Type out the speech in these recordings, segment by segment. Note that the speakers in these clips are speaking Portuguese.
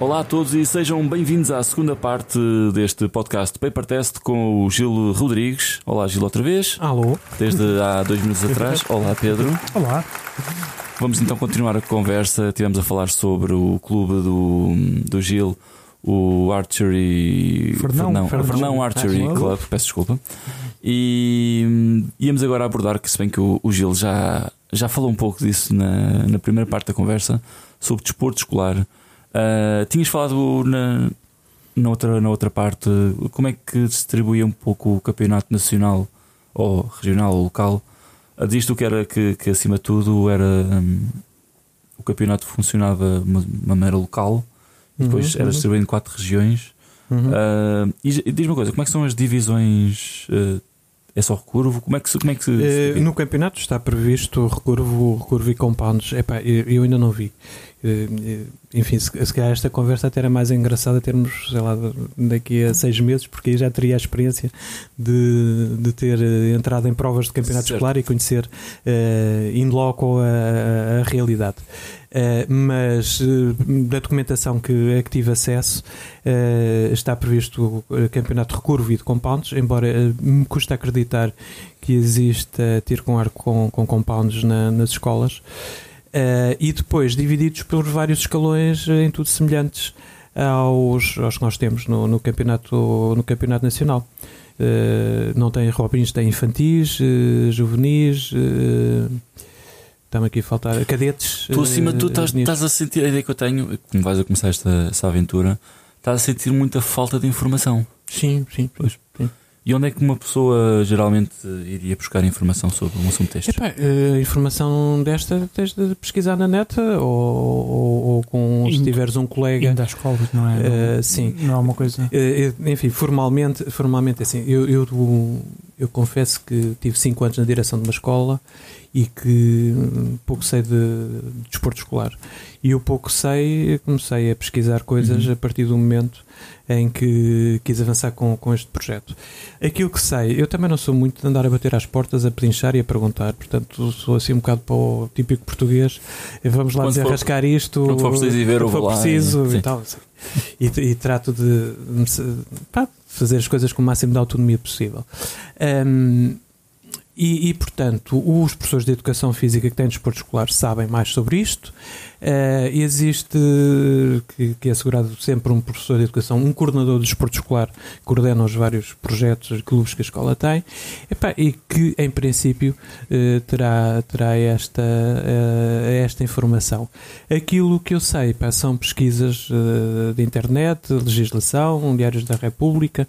Olá a todos e sejam bem-vindos à segunda parte deste podcast Paper Test com o Gil Rodrigues. Olá, Gil, outra vez. Alô. Desde há dois minutos atrás. Olá, Pedro. Olá. Vamos então continuar a conversa. Tivemos a falar sobre o clube do, do Gil, o Archery. Fernão, Fernão, Fernão Archery Ah, Club, peço desculpa. E íamos agora abordar, que se bem que o, o Gil já, já falou um pouco disso na, na primeira parte da conversa, sobre desporto escolar. Ah, tinhas falado na, na, outra, na outra parte como é que distribuía um pouco o campeonato nacional ou regional ou local. Ah, Diz-te que era que, que acima de tudo era hum, o campeonato funcionava de uma, uma maneira local e depois Uhum, era uhum. distribuído em quatro regiões. Uhum. Ah, e diz-me uma coisa, como é que são as divisões? ah, é só recurvo? Como é que se. Como é que se, se- no campeonato está previsto recurvo, recurvo e compounds. Epá, eu, eu ainda não vi. Eh, eh, enfim, se, se calhar esta conversa até era mais engraçada termos, sei lá, daqui a seis meses, porque aí já teria a experiência de, de ter eh, entrado em provas de campeonato Certo. escolar e conhecer eh, in loco a, a- realidade. Eh, mas eh, da documentação que, a que tive acesso eh, está previsto o campeonato recurvo e de compounds, embora me custa acreditar que exista tiro com arco com, com compounds na- nas escolas. Eh, e depois divididos por vários escalões eh, em tudo semelhantes aos, aos que nós temos no, no campeonato, no campeonato nacional. Eh, não tem Robins, tem infantis, eh, juvenis, está-me aqui a faltar cadetes. tu acima de tudo estás, estás a sentir a ideia que eu tenho, como vais a começar esta, essa aventura, estás a sentir muita falta de informação. Sim, sim. Pois. sim. E onde é que uma pessoa geralmente iria buscar informação sobre um assunto destes? Epá, eh, informação desta tens de pesquisar na net ou, ou, ou com se tiveres um colega. Ainda às escolas, não é? Não- sim. Não é uma coisa. Eh, enfim, formalmente, formalmente assim, eu, eu, eu confesso que tive 5 anos na direção de uma escola e que hum, pouco sei de, de desporto escolar. E o pouco sei, comecei a pesquisar coisas Uhum. a partir do momento em que quis avançar com, com este projeto. Aquilo que sei, eu também não sou muito de andar a bater às portas, a pedinchar e a perguntar, portanto sou assim um bocado para o típico português, vamos lá Quando for- desarrascar isto, quando for preciso ver, eu quando for preciso e- e tal. assim. E, e trato de, de fazer as coisas com o máximo de autonomia possível. Hum, e, e, portanto, os professores de educação física que têm desporto escolar sabem mais sobre isto. Eh, existe, que, que é assegurado sempre um professor de educação, um coordenador de desporto escolar que coordena os vários projetos e clubes que a escola tem e que, em princípio, eh, terá, terá esta, eh, esta informação. Aquilo que eu sei são pesquisas de internet, legislação, diários da República,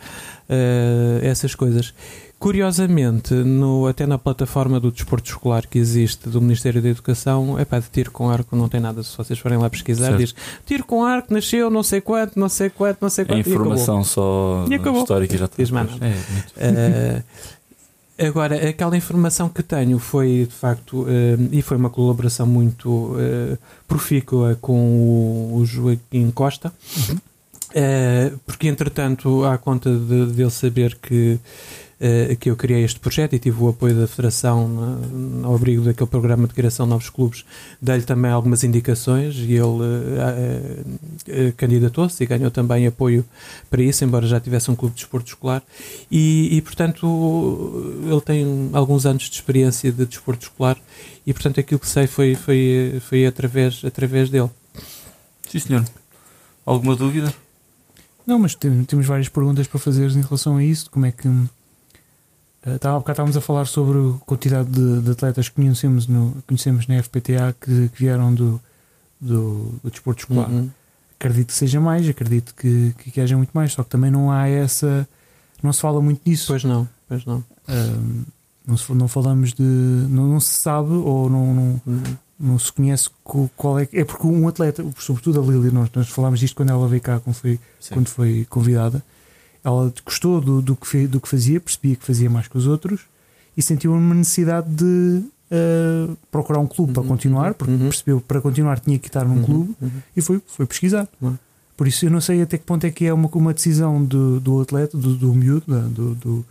essas coisas. Curiosamente, no, até na plataforma do desporto escolar que existe do Ministério da Educação, é pá, de tiro com arco não tem nada. Se vocês forem lá pesquisar, Certo. diz tiro com arco nasceu não sei quanto, não sei quanto, não sei quanto. acabou. informação só histórica já está. Diz Pois, é. Eh, agora, aquela informação que tenho foi de facto, eh, e foi uma colaboração muito eh, profícua com o, o Joaquim Costa, Eh, porque entretanto, à conta de, dele saber que, que eu criei este projeto e tive o apoio da Federação na- ao abrigo daquele programa de criação de novos clubes, dei-lhe também algumas indicações e ele eh, eh, candidatou-se e ganhou também apoio para isso, embora já tivesse um clube de desporto escolar. E, e, portanto, ele tem alguns anos de experiência de desporto escolar e, portanto, aquilo que sei foi, foi, foi através, através dele. Sim, senhor. Alguma dúvida? Não, mas tem- temos várias perguntas para fazer em relação a isso. Como é que. Eh, há bocado estávamos a falar sobre a quantidade de, de atletas que conhecemos, no, conhecemos na FPTA que, que vieram do, do, do desporto escolar. Uhum. Acredito que seja mais, acredito que, que, que haja muito mais, só que também não há essa. Não se fala muito disso. Pois não, pois não. Não, se- não falamos de. Não, não se sabe ou não, não, Uhum. não se conhece co- qual é. É porque um atleta, sobretudo a Lili, nós, nós falámos disto quando ela veio cá, quando foi, Sim. quando foi convidada. Ela gostou do, do, que do que fazia, percebia que fazia mais que os outros e sentiu uma necessidade de ah, procurar um clube para Uhum. continuar, porque Uhum. percebeu que para continuar tinha que estar num Uhum. clube Uhum. e foi, foi pesquisar. Uhum. Por isso eu não sei até que ponto é que é uma, uma decisão do, do atleta, do, do miúdo, da- do, do,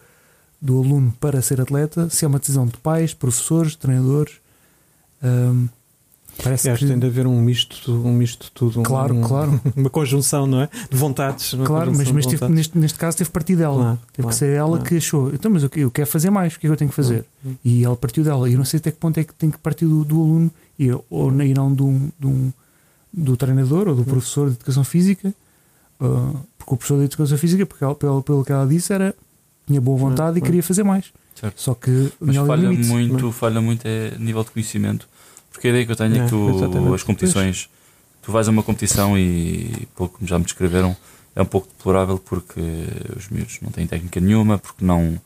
do aluno para ser atleta, se é uma decisão de pais, professores, treinadores. Ahm, Parece Acho que que. tem de haver um misto, um misto de tudo. um- Claro, um- claro. Uma conjunção, não é? De vontades. Claro, mas, mas de teve- vontades. neste, neste caso teve partido dela. Claro, teve claro, que ser ela claro. que achou. Então, mas eu, eu quero fazer mais, o que é que eu tenho que fazer? Hum. E ela partiu dela. E eu não sei até que ponto é que tem que partir do, do aluno e, ou, e não do, do, do treinador ou do professor de educação física. ah, porque o professor de educação física, porque ela, pelo, pelo que ela disse, era, tinha boa vontade e Hum, hum. quer fazer mais. Certo. Só que Mas falha limites. muito, falha muito é nível de conhecimento. Porque a ideia que eu tenho é, É, que tu, as competições, tu vais a uma competição e, pouco como já me descreveram, é um pouco deplorável porque os miúdos não têm técnica nenhuma, porque não.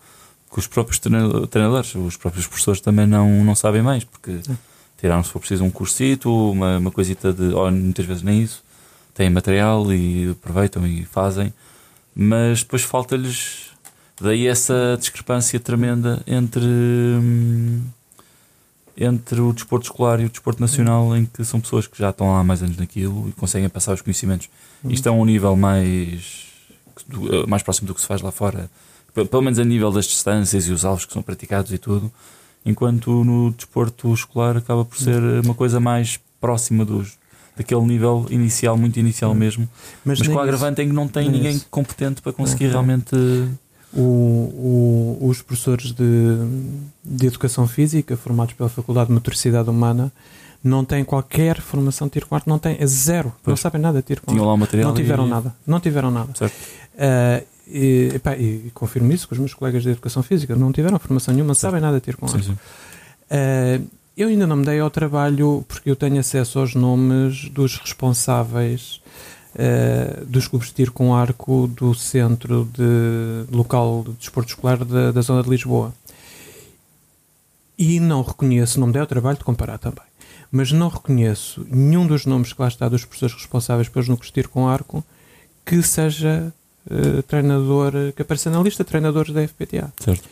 que os próprios treina- treinadores, os próprios professores também não, não sabem mais, porque tiraram, se for preciso, um cursito, uma, uma coisita de. ou muitas vezes nem isso, têm material e aproveitam e fazem, mas depois falta-lhes. Daí essa discrepância tremenda entre. hum, entre o desporto escolar e o desporto nacional, em que são pessoas que já estão há mais anos naquilo e conseguem passar os conhecimentos. Isto é um nível mais, do- mais próximo do que se faz lá fora, pelo menos a nível das distâncias e os alvos que são praticados e tudo, enquanto no desporto escolar acaba por ser uma coisa mais próxima dos, daquele nível inicial, muito inicial mesmo, mas, nem com o agravante em que não tem ninguém competente para conseguir Não, não. realmente. O- o- os professores de, de educação física, formados pela Faculdade de Motricidade Humana, não têm qualquer formação de tiro com arte, não têm, é zero, não Pois. sabem nada de tiro com Tinham arte. lá o material. Não tiveram e- nada, não tiveram nada. Certo. Ah, e, epá, e confirmo isso com os meus colegas de educação física, não tiveram formação nenhuma, não sabem nada de tiro com Sim, sim. Eh, eu ainda não me dei ao trabalho porque eu tenho acesso aos nomes dos responsáveis eh, dos clubes de tiro com arco do centro de local de desporto escolar da, da zona de Lisboa. E não reconheço, não me dei ao trabalho de comparar também, mas não reconheço nenhum dos nomes que lá está dos professores responsáveis pelos núcleos de tiro com arco que seja eh, treinador, que apareça na lista de treinadores da FPTA. Certo.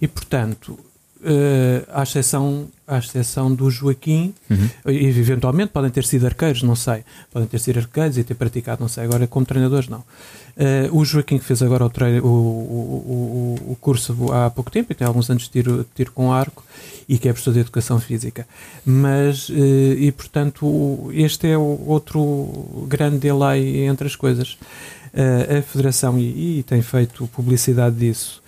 E portanto, eh, à, exceção, à exceção do Joaquim, Uhum. e eventualmente podem ter sido arqueiros, não sei, podem ter sido arqueiros e ter praticado, não sei, agora como treinadores, não. Eh, o Joaquim que fez agora o, treino, o, o, o, curso há pouco tempo e tem alguns anos de tiro, de tiro com arco e que é professor de educação física. Mas, eh, e portanto, este é o outro grande delay entre as coisas. Eh, a Federação, e, e tem feito publicidade disso,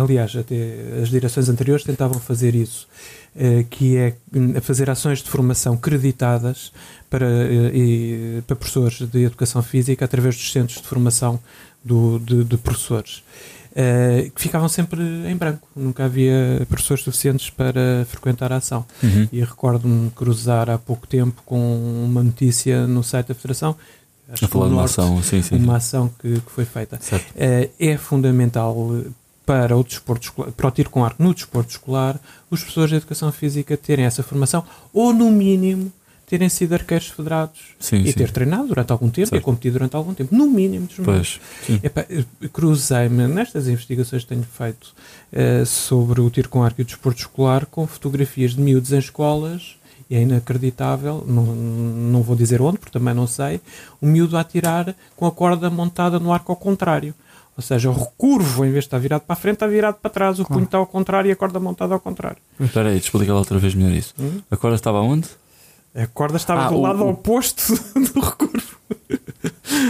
aliás, até as direções anteriores tentavam fazer isso, eh, que é hum, fazer ações de formação creditadas para, eh, e- para professores de educação física através dos centros de formação do- de, de professores. eh, que ficavam sempre em branco, nunca havia professores suficientes para frequentar a ação. Uhum. E recordo-me cruzar há pouco tempo com uma notícia no site da Federação, acho A falar de uma ação, sim, sim. uma ação que, que foi feita. Eh, é fundamental para o desporto escolar, para o tiro com arco no desporto escolar, os professores de educação física terem essa formação, ou no mínimo terem sido arqueiros federados Sim, e sim. ter treinado durante algum tempo Certo. e competido durante algum tempo, no mínimo dos eu cruzei-me nestas investigações que tenho feito eh, sobre o tiro com arco e o desporto escolar com fotografias de miúdos em escolas e é inacreditável, não, não vou dizer onde, porque também não sei, um miúdo a atirar com a corda montada no arco ao contrário. Ou seja, o recurvo, em vez de estar virado para a frente, está virado para trás, o punho está ao contrário e a corda montada ao contrário. Espera aí, explica lá outra vez melhor isso. Hum? A corda estava onde? A corda estava Ah, do o- lado o- oposto do recurvo.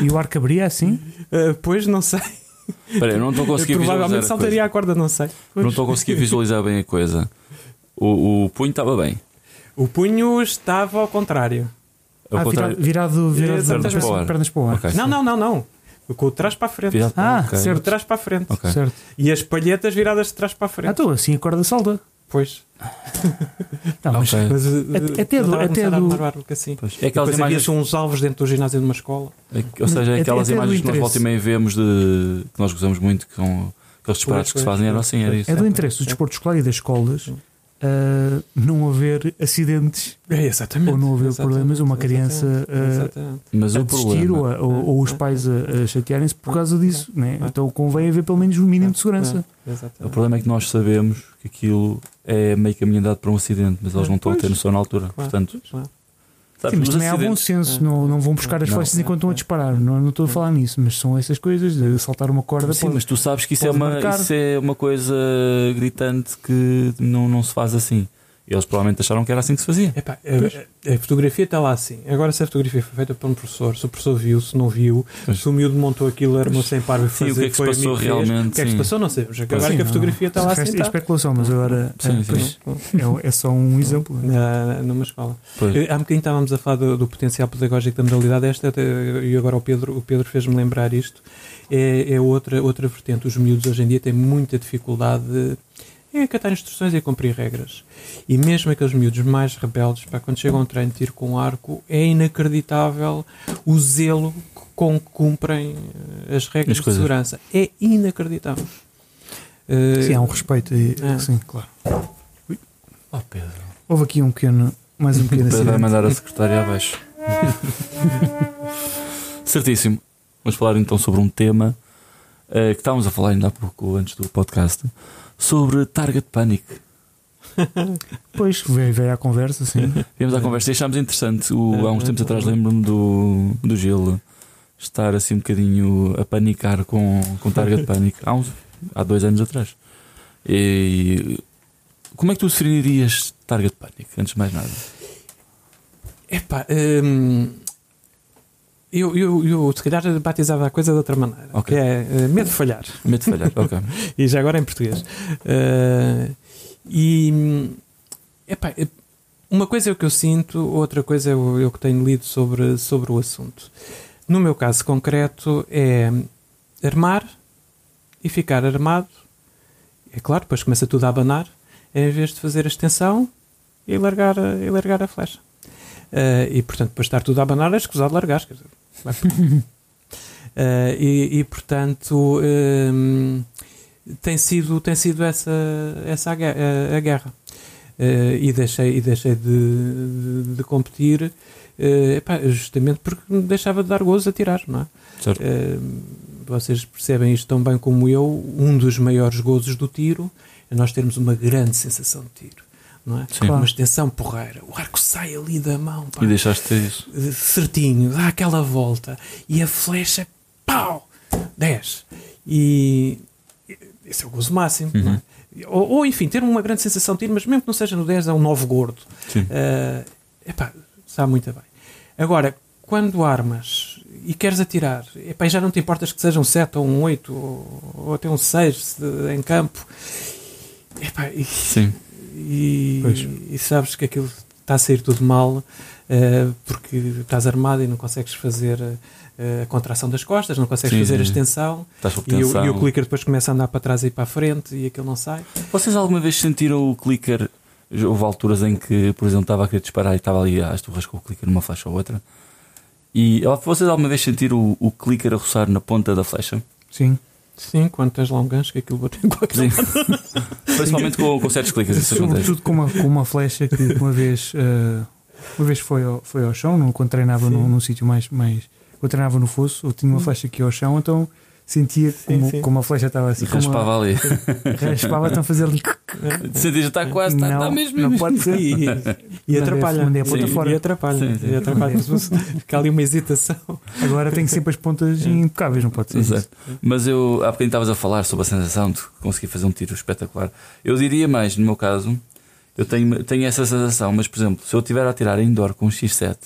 E o arco abria assim? Eh, pois, não sei. Espera aí, não estou a conseguir Provavelmente visualizar a saltaria coisa. a corda, não sei. Não estou a conseguir visualizar bem a coisa. O, o punho estava bem. O punho estava ao contrário. Ao Ah, contrário- virado, virado, virado Exatamente. pernas, para o ar. pernas para o ar. Ok. Não, não, não, não. Com o de trás para a frente. Para- Ah, ok. certo. De trás para a frente. Ok. Certo. E as palhetas viradas de trás para a Ah, frente. então assim a corda salta. Pois. Não, mas Ok. Mas, uh, Até- até do- até do- que assim. Pois. É aquelas Depois imagens. havia uns alvos dentro do ginásio de uma escola. é- Ou seja, é aquelas até imagens que nós volta e meia vemos de. que nós gozamos muito, que são aqueles disparates que se fazem. Era assim, era pois. isso. é do interesse do desporto escolar e das escolas Ah, não haver acidentes É, exatamente. ou não haver Exatamente, problemas, uma criança Exatamente. Mas a o desistir ou, ou- ou os pais a, a chatearem-se por causa disso. Né? Então convém haver pelo menos um mínimo de segurança. É. O problema é que nós sabemos que aquilo é meio caminho andado para um acidente, mas eles não estão a ter Pois. noção na altura. Claro, Portanto, claro. Sabes, Sim, mas também há bom senso, É. não, não vão buscar as Não. flechas enquanto estão a disparar. Não, não estou a falar nisso, mas são essas coisas de saltar uma corda. Sim, pode- mas tu sabes que isso é, uma, marcar. isso é uma coisa gritante que não, não se faz assim. E eles provavelmente acharam que era assim que se fazia. Epá, a, a fotografia está lá assim. Agora, se a fotografia foi feita por um professor, se o professor viu, se não viu, Pois. se o miúdo montou aquilo, armou sem par e Sim, fazer, o que é que se foi passou realmente, O que é que se passou, não sabemos. Agora Sim, que a não. fotografia está lá assim. é tá. especulação, mas agora Sim, eh, sim. pois, é, é só um exemplo. Na, numa escola. Pois. Eh, Há um bocadinho estávamos a falar do, do potencial pedagógico da modalidade esta, e agora o Pedro, o Pedro fez-me lembrar isto. É, é outra, outra vertente. Os miúdos hoje em dia têm muita dificuldade em acatar instruções e cumprir regras. E mesmo aqueles miúdos mais rebeldes, pá, quando chegam a um treino de tiro com arco, é inacreditável o zelo com que cumprem eh, as regras As de segurança. É inacreditável. Eh, Sim, há um respeito. E, É. Sim, claro. Oh, Pedro. Houve aqui um pequeno, mais um pequeno Pedro vai mandar a secretária abaixo. Certíssimo. Vamos falar então sobre um tema eh, que estávamos a falar ainda há pouco, antes do podcast, sobre Target Panic. Depois veio, veio à conversa, sim. Viemos à conversa e achámos interessante. O, há uns tempos atrás lembro-me do, do Gil estar assim um bocadinho a panicar com, com Target Panic. Há, uns, há dois anos atrás. E como é que tu definirias Target Panic, antes de mais nada? Epá, hum, eu, eu, eu se calhar batizava a coisa de outra maneira, Ok. que é eh, medo de falhar, Medo de falhar, ok. e já agora em português. Eh, e epá, eh, uma coisa é o que eu sinto, outra coisa é o, é que tenho lido sobre, sobre o assunto. No meu caso concreto é armar e ficar armado. É claro, depois começa tudo a abanar, em vez de fazer a extensão e largar, a- e largar a flecha. Eh, e portanto, depois de estar tudo a abanar, é escusado largar. Quer dizer, Eh, e, e, portanto, hum, tem sido, tem sido essa, essa a, a- a guerra. Eh, e deixei, e deixei de, de, de competir eh, epá, justamente porque deixava de dar gozo a tirar, não é? Certo. Eh, vocês percebem isto tão bem como eu. Um dos maiores gozos do tiro é nós termos uma grande sensação de tiro, não é? Sim. Uma extensão porreira. O arco sai ali da mão, pá, E deixaste de ter isso. certinho, dá aquela volta e a flecha, pau, 10. E esse é o gozo máximo, Uhum. não é? Ou, ou, enfim, ter uma grande sensação de tiro, mas mesmo que não seja no 10, é um novo gordo. Sim. Uh, epá, sabe muito bem. Agora, quando armas e queres atirar, epá, já não te importas que seja um 7 ou um 8 ou, ou até um 6 de- em campo, epá, e, Sim. E, e sabes que aquilo está a sair tudo mal uh, porque estás armado e não consegues fazer uh, a contração das costas, não consegues Sim, fazer a extensão e, e o clicker depois começa a andar para trás e para a frente e aquilo não sai. Vocês alguma vez sentiram o clicker? Houve alturas em que, por exemplo, estava a querer disparar e estava ali às turras com o clicker numa flecha ou outra. E vocês alguma vez sentiram o, o clicker a roçar na ponta da flecha? Sim. Sim, quando tens lá um gancho que aquilo bate em qualquer Sim. Principalmente com, com certos clickers, isso. Sobretudo com uma, com uma flecha que uma vez, eh, uma vez foi, ao, foi ao chão, não- quando treinava Sim. num, num sítio mais, mais. Quando treinava no fosso, eu tinha uma Hum. flecha aqui ao chão, então sentia Sim, como, sim. como a flecha estava assim. E raspava ali. Como a, raspava, então a fazer ali. Sentias, está quase, está, não, está mesmo. não pode ser. E, e atrapalha. mandei a ponta Sim, fora. E atrapalha. Sim, sim. E atrapalha. Fica ali uma hesitação. Agora tem sempre as pontas impecáveis, não pode ser? Exato. Mas eu, há bocadinho estavas a falar sobre a sensação de conseguir fazer um tiro espetacular. Eu diria mais, no meu caso, eu tenho, tenho essa sensação, mas por exemplo, se eu estiver a tirar indoor com um X7,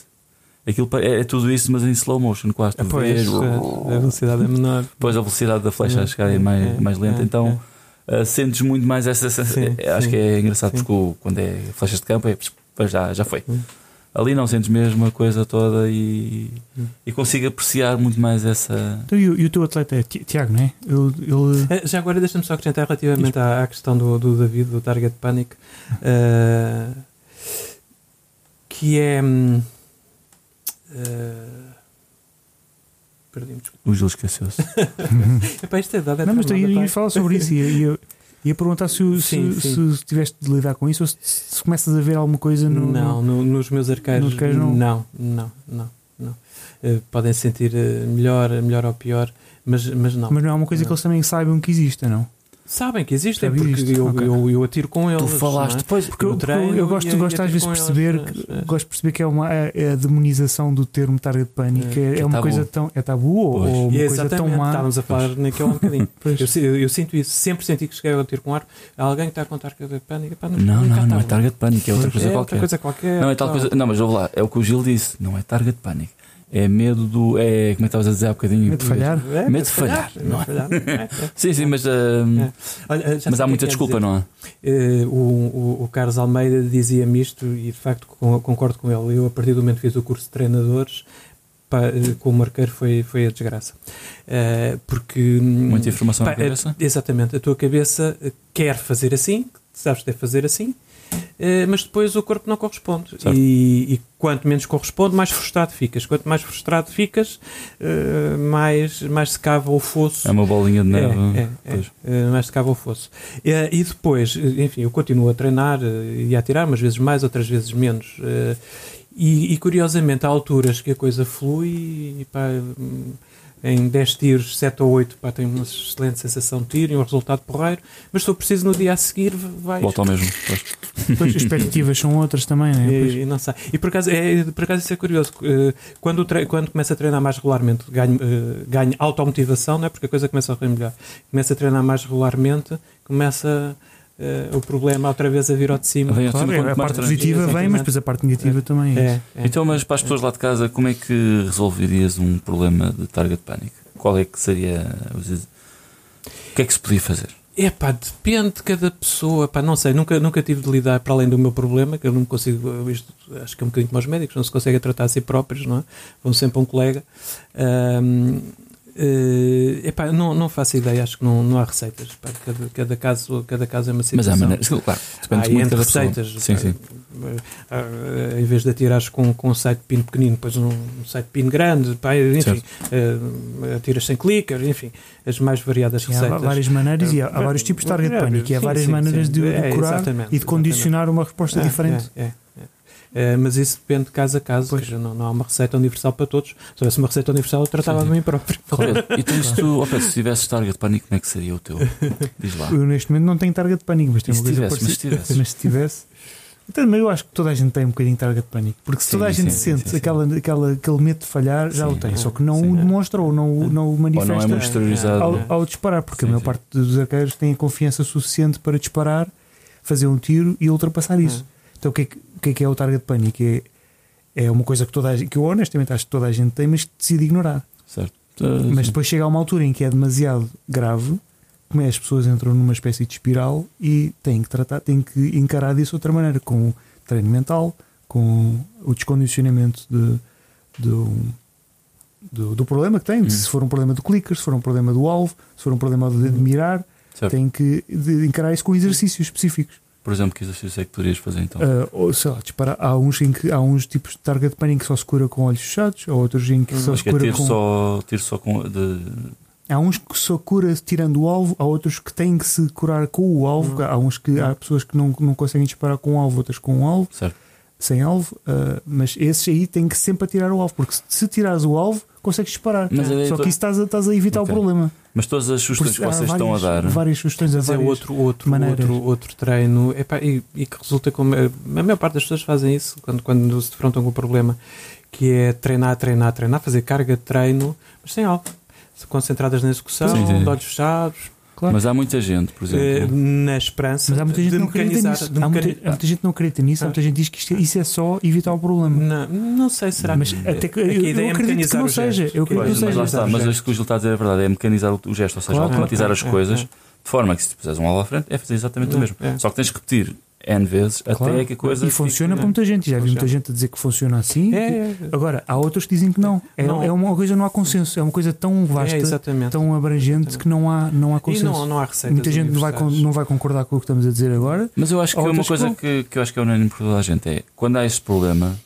aquilo é, é tudo isso, mas em slow motion, quase. Tu Pois, vês, a velocidade é menor. depois a velocidade da flecha a É, chegar é é, mais, é, mais lenta, é, então uh, sentes muito mais essa sensação. Sim, É, Acho sim. que é engraçado Sim. porque o- quando é flechas de campo é já, já foi. Hum. Ali não sentes mesmo a coisa toda e, Hum. e consigo apreciar muito mais essa. Então, e, o- e o teu atleta é Ti- Tiago, não é? Eh, Já agora deixa-me só acrescentar relativamente à, à questão do, do David, do Target Panic, eh, que é. Eh, Perdi-me, desculpa. O Gil esqueceu-se. Epá, isto é dado, é Não, mas eu ia, falar sobre isso. Ia, ia, ia perguntar se, o- se, Sim, sim. se tiveste de lidar com isso ou se, se começas a ver alguma coisa no. Não, no- nos meus arqueiros não? não, não, não, não. Eh, podem sentir eh, melhor, melhor ou pior, mas, mas não. Mas não é uma coisa que Não. eles também saibam que exista, não? Sabem que existem, Sabia porque isto, eu, ok. eu, eu atiro com eles. Tu falaste não é? depois. Porque eu, Eu treino eu gosto, e- e gosto às atiro vezes de com perceber eles, que, é. gosto de perceber que é, uma, é é a demonização do termo target panic. É. É, é uma tabu. coisa tão. É tabu ou, Pois. ou uma E coisa tão exatamente, má. estávamos a falar naquele um bocadinho. Eu, si- eu, eu sinto isso, sempre senti que cheguei a tiro com ar. Alguém que está a contar que é de pânico. Pá, Não, cá não, não é target panic, é outra coisa é qualquer. outra coisa qualquer. Não, é tal coisa. Não, mas ouve lá, é o que o Gil disse. Não é target panic. É medo do. É, como é que estavas a dizer há bocadinho? Medo de falhar. É, Medo de falhar, medo não é? de falhar. É, é. Sim, sim, mas. É. Olha, mas há muita desculpa, quer não é? dizer. Eh, o, o, o Carlos Almeida dizia-me isto e de facto con- concordo com ele. Eu, a partir do momento que fiz o curso de treinadores, pá, eh, com o marqueiro foi, foi a desgraça. Eh, porque. hum, Muita informação pá, na cabeça. exatamente, a tua cabeça quer fazer assim, sabes que deve fazer assim. Eh, mas depois o corpo não corresponde e, e quanto menos corresponde mais frustrado ficas quanto mais frustrado ficas eh, mais, mais se cava o fosso É uma bolinha de neve. é, é, é. Pois. Eh, mais de cabo ao fosso. E depois, enfim, eu continuo a treinar e a tirar, umas vezes mais, outras vezes menos. E, e, curiosamente, há alturas que a coisa flui e pá, hum, em 10 tiros, 7 ou 8, pá, tenho uma excelente sensação de tiro e um resultado porreiro, mas se for preciso no dia a seguir, vai. Volta ao mesmo. Pois. Depois as expectativas são outras também, né? E, e não sei. E por acaso, é, por acaso isso é curioso. eh, Quando, quando começo a treinar mais regularmente, ganho, eh, ganho automotivação, não é? porque a coisa começa a correr melhor. Começo a treinar mais regularmente, começa eh, o problema outra vez a vir ao de cima. Vem ao de Claro, cima é, a parte positiva vem, Exatamente. mas depois a parte negativa também é. É, é. Então, mas para as pessoas lá de casa, como é que resolverias um problema de target panic? Qual é que seria. O que é que se podia fazer? É pá, depende de cada pessoa. Pá, não sei, nunca, nunca tive de lidar para além do meu problema, que eu não me consigo. Isto, acho que é um bocadinho como os médicos, não se conseguem tratar a si próprios, não é? Vão sempre a um colega. Ahm, eh, epá, não, não faço ideia, acho que não, não há receitas. Pá, cada, cada, caso, cada caso é uma Mas situação. há maneiras. Claro, depende Ah, e muito pessoa. receitas, Sim, pá, sim. ah, em vez de atirares com, com um site de pino pequenino, depois um, um site de pino grande, pá, enfim, ah, atiras sem clicker, enfim, as mais variadas Sim, há receitas. várias maneiras e há, há É, vários tipos de target é, panic e há várias sim, maneiras sim. de, É, curar exatamente, e de condicionar uma resposta É, diferente. é, É, mas isso depende de caso a caso, Pois. dizer, não, não há uma receita universal para todos. Se houvesse uma receita universal, eu tratava Sim, de mim próprio. E tu, se tu, se tivesses target panic, como é que seria o teu? Diz lá. Eu neste momento não tenho target panic, mas E tenho se uma coisa tivesse, mas tivesse? Mas se tivesse. Então, mas eu acho que toda a gente tem um bocadinho de target panic. Porque se Sim, toda a gente sim, sente sim, sim. Aquela, aquela, aquele medo de falhar, já Sim. o tem. Só que não Sim, o é. demonstra ou não, o- não o Ou não é manifesta exteriorizado. ao, É. ao disparar. Porque Sim, a maior sim. parte dos arqueiros têm a confiança suficiente para disparar, fazer um tiro e ultrapassar isso. Então o que é que, que, é, que é o target panic? É, é uma coisa que, toda a que eu honestamente acho que toda a gente tem, mas que decide ignorar. Certo. Mas depois chega a uma altura em que é demasiado grave, como é as pessoas entram numa espécie de espiral e têm que tratar, têm que encarar disso de outra maneira, com treino mental, com o descondicionamento de, do, do, do problema que têm. Hum. Se for um problema do clicker, se for um problema do alvo, se for um problema de, de mirar, Certo. têm que encarar isso com exercícios específicos. Por exemplo, que exercício é que poderias fazer então? Ah, ou sei lá, disparar. Há uns, em que, há uns tipos de target panic que só se cura com olhos fechados, há outros em que Hum. só se é cura tiro com. só, tiro só com. De... Há uns que só cura tirando o alvo, há outros que têm que se curar com o alvo. Hum. Há uns que há pessoas que não, não conseguem disparar com o alvo, outras com o alvo, Certo. sem alvo. ah, mas esses aí têm que sempre atirar o alvo, porque se, se tirares o alvo, consegues disparar. Mas é- Só que isso estás a, estás a evitar Ok. o problema. Mas todas as sugestões isso que vocês estão a várias- dar. Várias sugestões a Mas é várias outro, outro, maneiras. outro, outro treino epá, e, e que resulta como. A maior parte das pessoas fazem isso quando, quando se defrontam com o problema, que é treinar, treinar, treinar, fazer carga de treino, mas sem alvo. Concentradas na execução, Sim, sim. de olhos fechados, Claro. Mas há muita gente, por eh, exemplo. na esperança Mas há muita gente de que não acredita mecanizar. nisso. Há muita, mecani- há muita gente que não acredita nisso, há Ah. muita gente que diz que isto- isso é só evitar o problema. Não, não sei, será Mas que. até que- é eu- a eu ideia é acredito que mecanizar não o seja. Eu acredito Pois, que não mas seja. lá está, o mas isto que o Gil está a dizer é verdade, é mecanizar o, o gesto, ou seja, Claro, automatizar é, as é, coisas é. de forma que se tu puseres um alvo à frente é fazer exatamente o mesmo. É. Só que tens que repetir N vezes Claro. até que a coisa. E funciona fica- para muita gente. Já vi muita gente a dizer que funciona assim. É, é, Agora, há outros que dizem que não. É, Não. é uma coisa, não há consenso. É uma coisa tão vasta, é, tão abrangente Exatamente. que não há, não há consenso. não, não há muita gente não vai, não vai concordar com o que estamos a dizer agora. Mas eu acho que é uma coisa que que, eu acho que é unânime por toda a gente é quando há esse problema,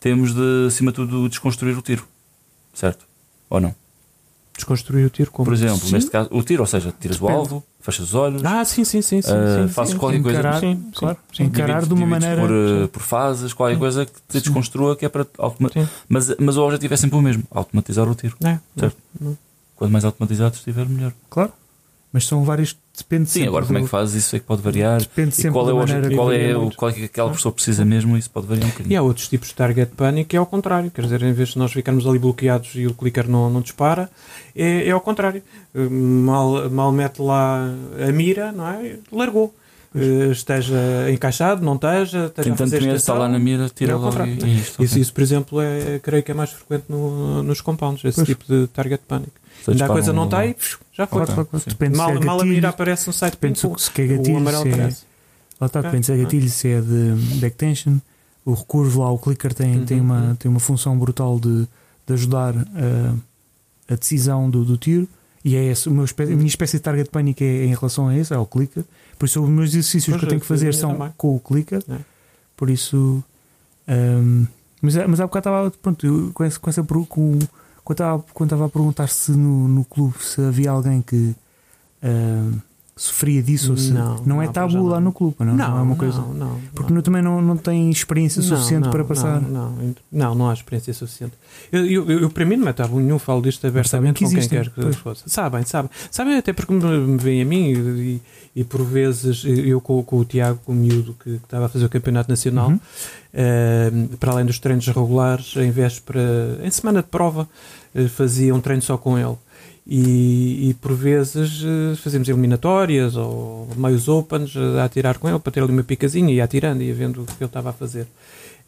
temos de, acima de tudo, desconstruir o tiro. Certo? Ou não? Desconstruir o tiro como. Por exemplo, Sim. neste caso, o tiro, ou seja, tiras o Depende. alvo, fechas os olhos, Ah, sim, sim, sim. sim, Ah, sim, fazes qualquer sim. coisa. Encarar, Sim, claro, sim. encarar de uma maneira. por, uh, por fases, qualquer coisa que te desconstrua, que é para automatizar. Sim. Mas, mas o objetivo é sempre o mesmo: automatizar o tiro. É, Certo. não- Quanto mais automatizado estiver, melhor. Claro. Mas são vários. Depende Sim, agora como é do- que fazes isso é que pode variar. Depende E sempre qual é, maneira qual, que é o, muito. qual é que aquela pessoa precisa mesmo, isso pode variar um bocadinho. E há outros tipos de target panic que é ao contrário. Quer dizer, em vez de nós ficarmos ali bloqueados e o clicker não, não dispara, é, é ao contrário. Eh, Mal, mal mete lá a mira, não é? Largou. Eh, Esteja encaixado, não esteja, Tentando fazer primeiro está lá na mira, tira é logo e, e isto. Isso, ok. isso, por exemplo, é, creio que é mais frequente no- nos compounds, esse Pois. tipo de target panic. Ainda a coisa não um- está e pfiu, já foi. Sim. Depende Mal, se é mal a mira aparece no site depende pum, se, se é o gatilho, amarelo se é, aparece. lá está, depende se é gatilho, se é de backtension. O recurvo lá, o clicker tem, tem, Uhum, uma, tem uma função brutal de, de ajudar a, a decisão do, do tiro. E é esse, o meu espé- a minha espécie de target panic é em relação a esse, é o clicker. Por isso, os meus exercícios Pois que eu tenho que fazer são também. com o clicker. É. Por isso. hum, mas, mas há bocado estava. Pronto, eu, com essa, com essa com, quando, estava, quando estava a perguntar se no, no clube se havia alguém que hum, sofria disso ou se. Não, Não, é não, tabu lá não. no clube, não, não, é uma coisa. Não, não, Porque não. não- também não, não tem experiência suficiente Não, para não, passar. Não, não, não, não há experiência suficiente. Eu, eu, eu, para mim, não é tabu nenhum, falo disto abertamente que com quem existem, quer que pois. fosse. Sabem, sabem. Sabem até porque me, me veem a mim e, e por vezes eu com, com o Tiago, com o miúdo que, que estava a fazer o Campeonato Nacional, Uhum. eh, para além dos treinos regulares, em véspera, em semana de prova, eh, fazia um treino só com ele. E, e por vezes eh, fazíamos eliminatórias ou meios opens eh, a atirar com ele para ter ali uma picazinha e atirando e vendo o que ele estava a fazer.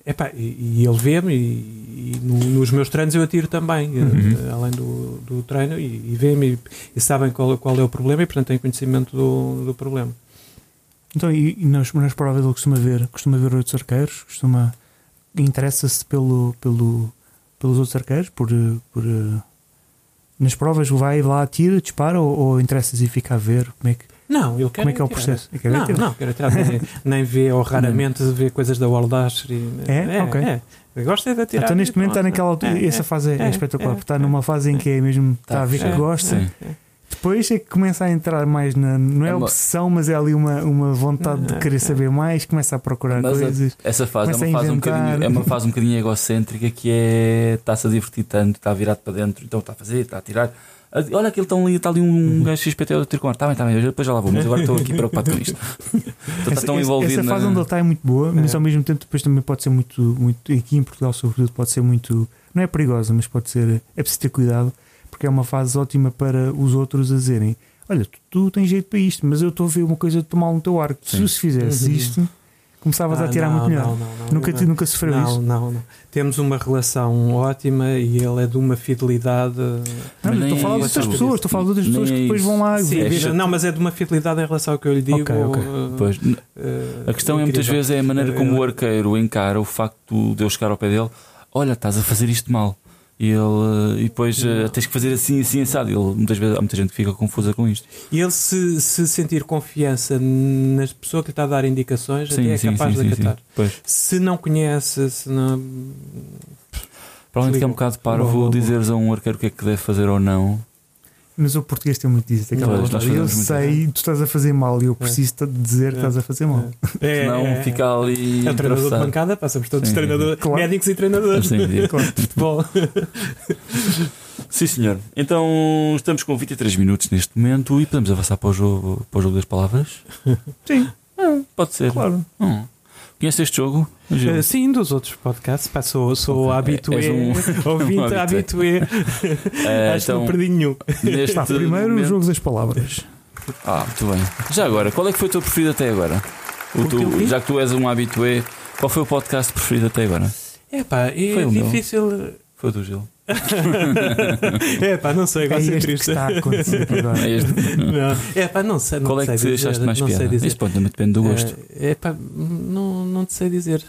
Epá, e, e ele vê-me e, e no- nos meus treinos eu atiro também, eh, Uhum. além do, do treino, e, e vê-me e, sabem qual, qual é o problema e portanto têm conhecimento do, do problema. Então, e, e nas, nas provas ele costuma ver, costuma ver outros arqueiros, costuma interessa-se pelo, pelo, pelos outros arqueiros, por, por nas provas vai lá, tira, dispara ou, ou interessa-se e fica a ver como é que, Não, ele quer como é, que é o processo? É que é Não, atirar. não, quero atirar. Nem, nem vê ou raramente vê coisas da World Dash. E, É? Ok. é. Gosta é de atirar. Então, neste momento está naquela altura, É, essa é, fase é, é, espetacular, é, porque está é. numa fase em que é mesmo, está a ver que É, gosta. Depois é que começa a entrar mais na. Não é, É obsessão, mas é ali uma, uma vontade de É, querer saber mais, começa a procurar Mas a- coisas. Essa fase é uma a fase, um bocadinho, é uma fase um bocadinho egocêntrica que é está-se a divertir tanto, está virado para dentro, então está a fazer, está a tirar. Ah, Olha aquele tão ali, está ali um gajo XPT a ter com ar. Está bem, está bem, depois já lá vou, mas agora estou aqui preocupado com isto. Está tão envolvido essa fase na... onde ele está é muito boa, mas É. ao mesmo tempo depois também pode ser muito, muito. Aqui em Portugal, sobretudo, pode ser muito. Não é perigosa, mas pode ser. É preciso ter cuidado, porque é uma fase ótima para os outros a dizerem: Olha, tu, tu tens jeito para isto, mas eu estou a ver uma coisa de tomar no teu arco. Sim. Se fizesse Uhum. isto, começavas a Ah, tirar não, muito melhor. não, não, não. nunca, te- nunca sofreu não, isso. não, não. Temos uma relação ótima e ele é de uma fidelidade. Não, Mas estou a falar de outras pessoas, estou a falar de outras pessoas que depois vão lá e Sim, é chato. não, mas é de uma fidelidade em relação ao que eu lhe digo. Ok, ok. uh, Pois, uh, a questão é muitas vezes é a maneira como o arqueiro encara o facto de eu chegar ao pé dele. Olha, estás a fazer isto mal. E, ele, eh, e depois Não. tens que fazer assim, assim, assado. Ele, muitas vezes há muita gente que fica confusa com isto. E ele, se, se sentir confiança nas pessoas que lhe está a dar indicações, até é capaz de acatar. Se não conhece, se não. Provavelmente que é um bocado parvo Boa, boa, boa. dizeres a um arqueiro o que é que deve fazer ou não. Mas o português tem muito disso. Aquela Pois, nós vontade. eu sei, tu estás a fazer mal e eu preciso te dizer que É. estás a fazer mal. É, não é, fica ali. É o treinador de bancada, passamos todos Sim. treinadores, Claro. médicos e treinadores. Claro. futebol. Sim, senhor. Então estamos com 23 minutos neste momento e podemos avançar para o jogo, para o jogo das palavras? Sim, Pode ser. claro. Hum. Conhece este jogo? Uh, sim, dos outros podcasts. Pá, sou, sou Ok. habitué, És um- ouvinte um habitué. Eh, Acho que não então, perdi nenhum. neste primeiro o momento- jogo das palavras. Ah, muito bem. Já agora, qual é que foi o teu preferido até agora? O vi? já que tu és um habitué, qual foi o podcast preferido até agora? É pá, é Foi o meu. difícil. Foi o do Gil. É pá, não sei, É vai ser este que triste. está a acontecer agora. É este. Não. É pá, não sei. Não Qual é sei que te dizer, achaste mais não sei piada? dizer. Isso pode também depende do gosto. É é pá, não, não te sei dizer.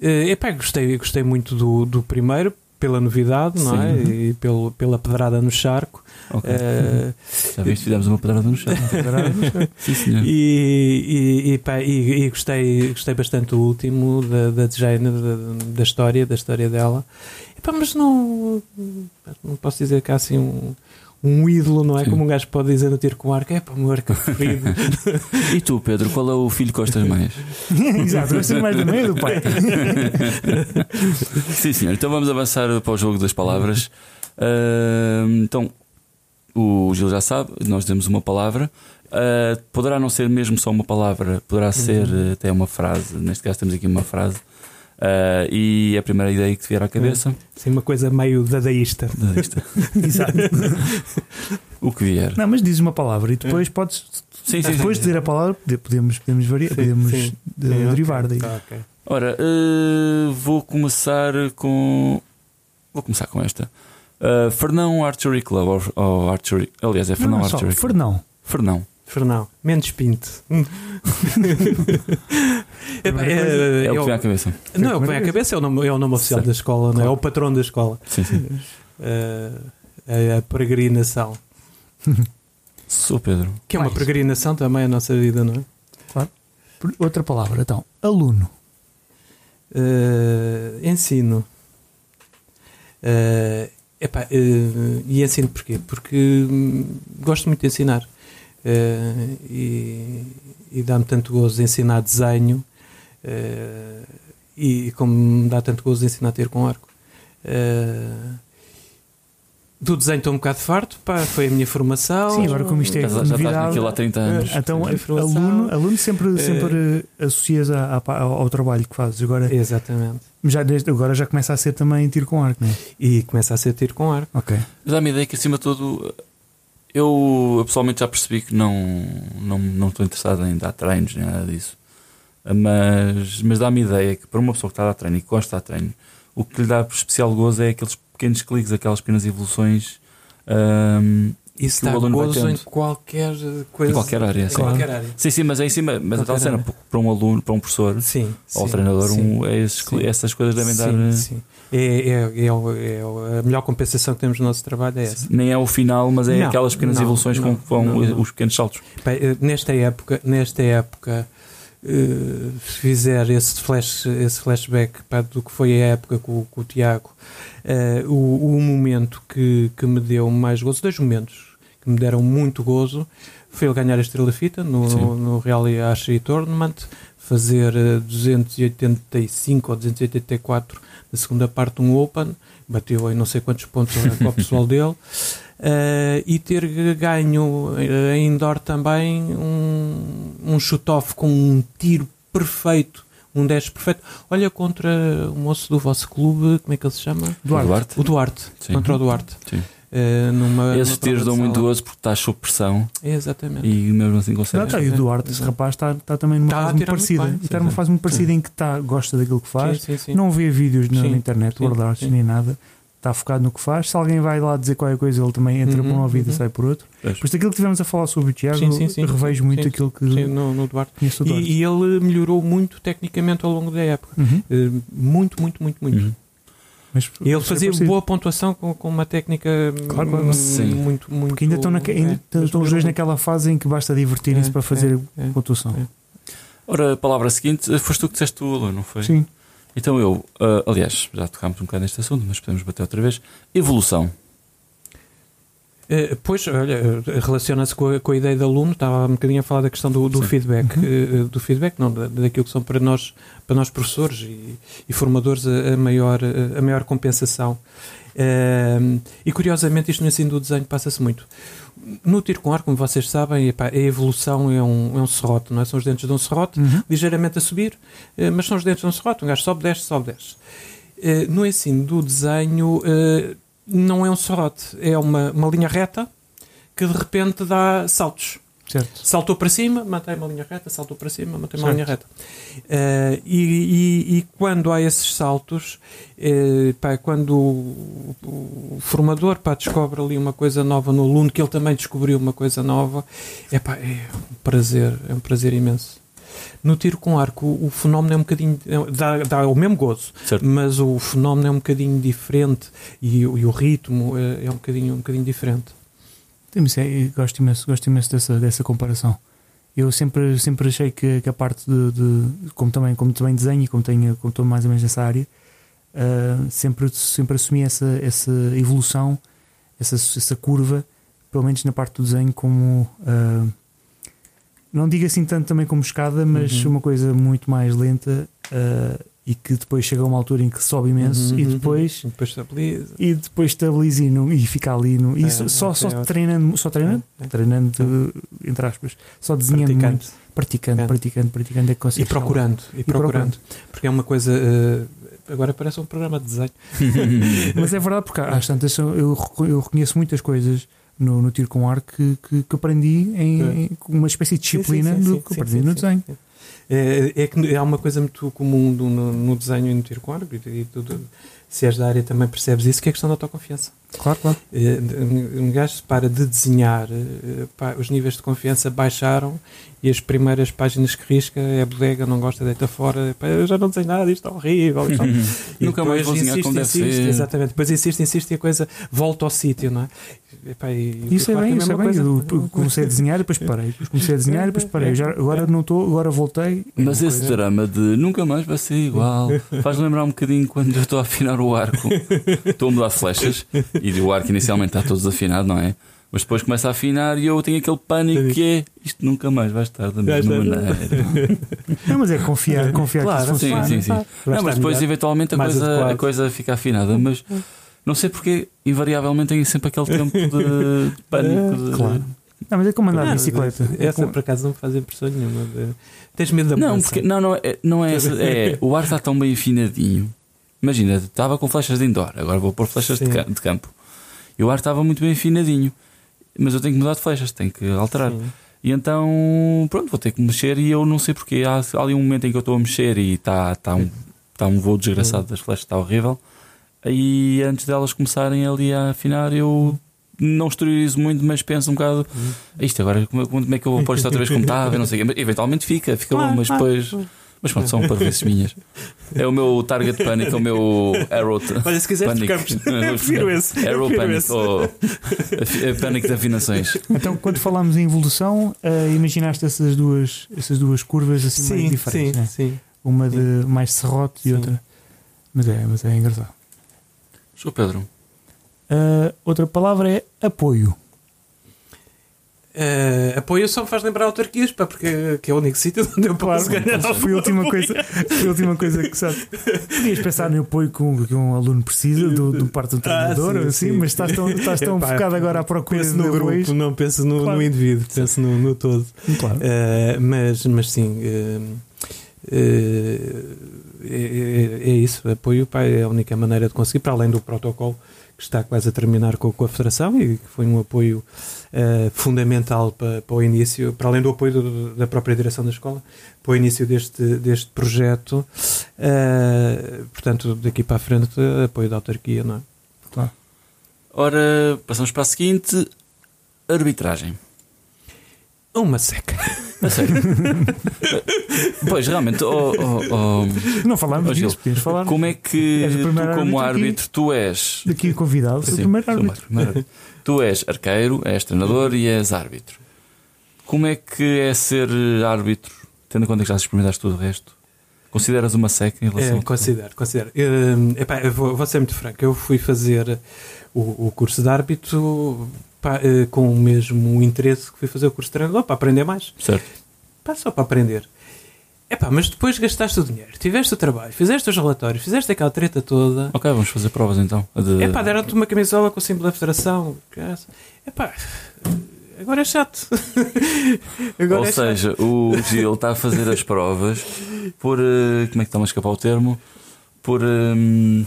É epá, gostei, gostei muito do, do primeiro, pela novidade, não é? Sim. E pelo, pela pedrada no charco. Ok. Eh, Já viste? Fizemos uma pedrada no chão. Sim, senhor. e, e, e, pá, e- e gostei, gostei bastante do último, da, da Jane, da, da história, da história dela. Epá, mas não, não posso dizer que há assim um, um ídolo, não é? Sim. Como um gajo pode dizer no tiro com arco, é para o meu arco preferido. E tu, Pedro, qual é o filho que gostas mais? Exato, ser mais do meio do pai. Sim, senhor. Então vamos avançar para o jogo das palavras. Ah, então, o Gil já sabe, nós temos uma palavra. Uh, poderá não ser mesmo só uma palavra, poderá ser uh, até uma frase. Neste caso, temos aqui uma frase. Uh, e é a primeira ideia que te vier à cabeça. Sim, uma coisa meio dadaísta. Dadaísta. Exato. o que vier. Não, mas diz uma palavra e depois podes. Sim, sim, depois sim, de dizer a palavra, podemos, podemos, variar, Sim, podemos sim. de- Sim, derivar daí. tá, ok. Ora, uh, vou começar com. Vou começar com esta. Uh, Fernão Archery Club. Ou, ou Archery. Aliás, é Fernão Não, não, só, Archery Club. Fernão. Fernão. Fernão, menos pinto. Primeira é, É o é que vem à cabeça. não, é o que vem à cabeça é o nome, é o nome oficial Certo. da escola, não é? É o patrão da escola. Sim, sim. Uh, é a peregrinação. Sou Pedro. Que é uma Mais. peregrinação também a nossa vida, não é? Por- Outra palavra, então. Aluno. Uh, ensino. Uh, epá, uh, e ensino porquê? Porque hum, gosto muito de ensinar. Uh, e e dá-me tanto gozo ensinar desenho uh, e como me dá tanto gozo ensinar a ter com arco. Uh, do desenho estou um bocado farto, pá, foi a minha formação. Sim, agora como isto é Já, já estás naquilo há 30 anos. Então, aluno, aluno sempre, eh, sempre associas a- a- ao, trabalho que fazes. Agora, Exatamente. já desde, agora já começa a ser também tiro com arco, não é? E começa a ser tiro com arco. Ok. Mas dá-me a ideia que, acima de tudo, eu, eu pessoalmente já percebi que não, não, não estou interessado em dar treinos nem nada disso. Mas, mas dá-me ideia que, para uma pessoa que está a dar treino e que gosta de treino, o que lhe dá especial gozo é aqueles pequenos cliques, aquelas pequenas evoluções. ahm, Isso Que o dá aluno vai gozo em qualquer coisa. em qualquer área. Sim, qualquer área. sim, sim, mas é em cima. Mas a tal cena, para um aluno, para um professor Sim. ou sim, treinador, sim. um, é esses essas coisas devem dar. Sim, eh, sim. É, é, é, é a melhor compensação que temos no nosso trabalho é essa. Nem é o final, mas é Não, aquelas pequenas não, evoluções não, com não. os pequenos saltos. Bem, eh, nesta época, nesta época eh, se fizer esse, flash, esse flashback pá, do que foi a época com, com o Tiago, eh, o, o momento que, que me deu mais gozo, dois momentos que me deram muito gozo, foi ele ganhar a Estrela Fita no, Sim. no Rally Tournament, fazer eh, 285 ou 284 na segunda parte de um Open, bateu em não sei quantos pontos para o pessoal dele. Uh, e ter ganho uh, em indoor também um, um shoot-off com um tiro perfeito, um 10 perfeito. Olha, contra o moço do vosso clube, como é que ele se chama? Duarte. Duarte. O Duarte, Sim. contra o Duarte. Sim. Uh, numa, Esses numa tiros dão muito gozo porque estás sob pressão Exatamente. e mesmo assim consegues. tá, e o Duarte, esse rapaz, está, está também numa a fase muito parecida. bem, Está sim, numa sim. fase muito parecida em que está, gosta daquilo que faz. Sim, sim, sim. Não vê vídeos na, Sim, na internet, sim, World Arts, sim. nem nada. Está focado no que faz. Se alguém vai lá dizer qualquer coisa, ele também entra Uhum, por um ouvido uhum. e sai por outro. Pois. Por isso, aquilo que tivemos a falar sobre o Tiago, Sim, sim, sim, revejo sim, muito sim, aquilo que Sim, no, no Duarte. Duarte. E, e ele melhorou muito tecnicamente ao longo da época. Uhum. Uh, muito, muito, muito, muito. Uhum. Mas, E ele é fazia boa pontuação com, com uma técnica Claro, muito, muito. Porque ainda estão, naque- ainda é, estão os dois naquela fase em que basta divertirem-se É, para fazer é, é. pontuação. É. Ora, a palavra seguinte, foste tu que disseste tu, Alan, não foi? Sim. Então eu, ah, aliás, já tocámos um bocado neste assunto, mas podemos bater outra vez. Evolução. Eh, Pois, olha, eh, relaciona-se com a, com a ideia de aluno, estava um bocadinho a falar da questão do, do feedback, Uhum. eh, do feedback, não, da- daquilo que são para nós, para nós professores e, e formadores a, a maior, a maior compensação. E curiosamente isto no ensino do desenho passa-se muito. No tiro com ar, como vocês sabem, epá, a evolução é um, é um serrote, não é? São os dentes de um serrote, Uhum. ligeiramente a subir, eh, mas são os dentes de um serrote, um gajo sobe, desce, sobe, desce. Eh, No ensino do desenho eh, não é um serrote, é uma, uma linha reta que de repente dá saltos. Certo. Saltou para cima, mantém uma linha reta, saltou para cima, mantém uma Certo. linha reta. Eh, e, e- e quando há esses saltos, eh, pá, quando o, o formador pá, descobre ali uma coisa nova no aluno, que ele também descobriu uma coisa nova, é, pá, é um prazer, é um prazer imenso. No tiro com arco, o, o fenómeno é um bocadinho. é- dá, dá o mesmo gozo, Certo. mas o fenómeno é um bocadinho diferente e, o- e o ritmo é, é um, bocadinho, um bocadinho diferente. Mas é- gosto imenso, gosto imenso dessa, dessa comparação. Eu sempre, sempre achei que, que a parte de, de- como também como também desenho e como tenho como estou mais ou menos nessa área, ah, sempre sempre assumi essa essa evolução, essa essa curva, pelo menos na parte do desenho como ah, não digo assim tanto também como escada, mas Uhum. uma coisa muito mais lenta ah, e que depois chega a uma altura em que sobe imenso Uhum, e uhum. depois depois estabiliza. e depois estabiliza e, não- e fica ali no, e É, só, só, é, só é ótimo. treinando só treinando É, é. treinando eh, entre aspas só desenhando Praticante. muito, praticando É. praticando praticando é que E consegue procurando, e procurando. Porque é uma coisa. eh, agora parece um programa de desenho. Mas é verdade, porque às tantas eu, eu reco- eu reconheço muitas coisas no, no tiro com arco que, que, que aprendi em, É. em uma espécie de disciplina Sim, sim, sim, do que aprendi no desenho. É, é que há uma coisa muito comum do- no, no desenho e no tiro com árbitro, e tudo. Se és da área também percebes isso, que é a questão da autoconfiança. Claro, claro. Eh, Um gajo para de desenhar, eh, pá, os níveis de confiança baixaram e as primeiras páginas que risca é bodega, não gosta, deita fora. Pá, eu já não desenho nada, isto é horrível. tal. E Nunca mais vou desenhar insiste, insiste, ser. Exatamente, depois insiste, insiste e a coisa volta ao sítio, não é? E, pá, e o Isso é bem, a isso é mesma bem. coisa. Eu, comecei a desenhar e depois parei. Depois comecei a desenhar e depois parei. Já, agora não estou, agora voltei. Mas esse drama de nunca mais vai ser igual faz lembrar um bocadinho quando eu estou a afinar o arco. Estou a mudar flechas e o arco inicialmente está todo desafinado, não é? Mas depois começa a afinar e eu tenho aquele pânico que é isto nunca mais vai estar da mesma maneira. Não, mas é confiar, confiar Claro, que isso Sim, funciona. sim, sim. Não, estar mas depois melhor. eventualmente a coisa, adequado. a coisa fica afinada, mas não sei porque invariavelmente tenho sempre aquele tempo de, pânico. De... Claro. Não, mas é como andar de Não, bicicleta. É Essa como- por acaso não me faz impressão nenhuma. de- Tens medo da Não, porque, não, não, é, não é essa. É, o ar está tão bem afinadinho. Imagina, estava com flechas de indoor, agora vou pôr flechas de, de campo. E o ar estava muito bem afinadinho. Mas eu tenho que mudar de flechas, tenho que alterar. Sim. E então, pronto, vou ter que mexer e eu não sei porque. Há, há ali um momento em que eu estou a mexer e está tá um, tá um voo desgraçado das flechas, está horrível. Aí antes delas começarem ali a afinar, eu não exteriorizo muito, mas penso um bocado. Isto agora, como, como é que eu vou pôr isto outra vez como estava? Não sei, eventualmente fica, fica bom, mas depois. Mas pronto, são parvoices minhas. É o meu target panic, é o meu arrow. t- Olha, se quiseres, Panic. prefiro esse. Arrow panic, esse. ou panic de afinações. Então, quando falámos em evolução, eh, imaginaste essas duas, essas duas curvas assim meio Sim, diferentes, sim, né? sim. Uma de mais serrote e outra. Mas é, mas é engraçado. Sou Pedro. Eh, outra palavra é apoio. Eh, apoio só me faz lembrar autarquias, pá, porque que é o único sítio onde eu posso ganhar foi a última coisa, foi a última coisa que sabe. Podias pensar no apoio que um, que um aluno precisa do, do parte do treinador, Ah, sim, assim, sim. mas estás tão, estás tão Epá, focado agora à procura Penso no grupo, não penso no, Claro. no indivíduo, penso no, no todo. Claro. Eh, mas, mas sim, eh, é, é- é isso. Apoio pá, é a única maneira de conseguir, para além do protocolo que está quase a terminar com, com a Federação e que foi um apoio eh, fundamental para, para o início, para além do apoio do- da própria direção da escola, para o início deste, deste projeto. Eh, portanto, daqui para a frente, apoio da autarquia, não é? Ora, passamos para a seguinte: arbitragem. Uma seca. A sério. pois, realmente, oh, oh, oh, Não falámos Ó, Gil, disso, podíamos falar. como é que tu, como árbitro árbitro, tu és. Daqui convidado, foi o primeiro sou árbitro. o primeiro árbitro. Tu és arqueiro, és treinador e és árbitro. Como é que é ser árbitro, tendo em conta que já experimentaste tudo o resto? Consideras uma seca em relação É, a considero, considero. Hum, epá, eu vou, vou ser muito franco. Eu fui fazer o, o curso de árbitro pá, eh, com o mesmo interesse que fui fazer o curso de treinador, para aprender mais. Certo. Pá, só para aprender. Epá, mas depois gastaste o dinheiro, tiveste o trabalho, fizeste os relatórios, fizeste aquela treta toda. Ok, vamos fazer provas então. De- Epá, deram-te uma camisola com o símbolo da federação. Epá, agora é chato. agora Ou é chato. seja, o Gil está a fazer as provas por. eh, Como é que está a escapar o termo? Por. hum,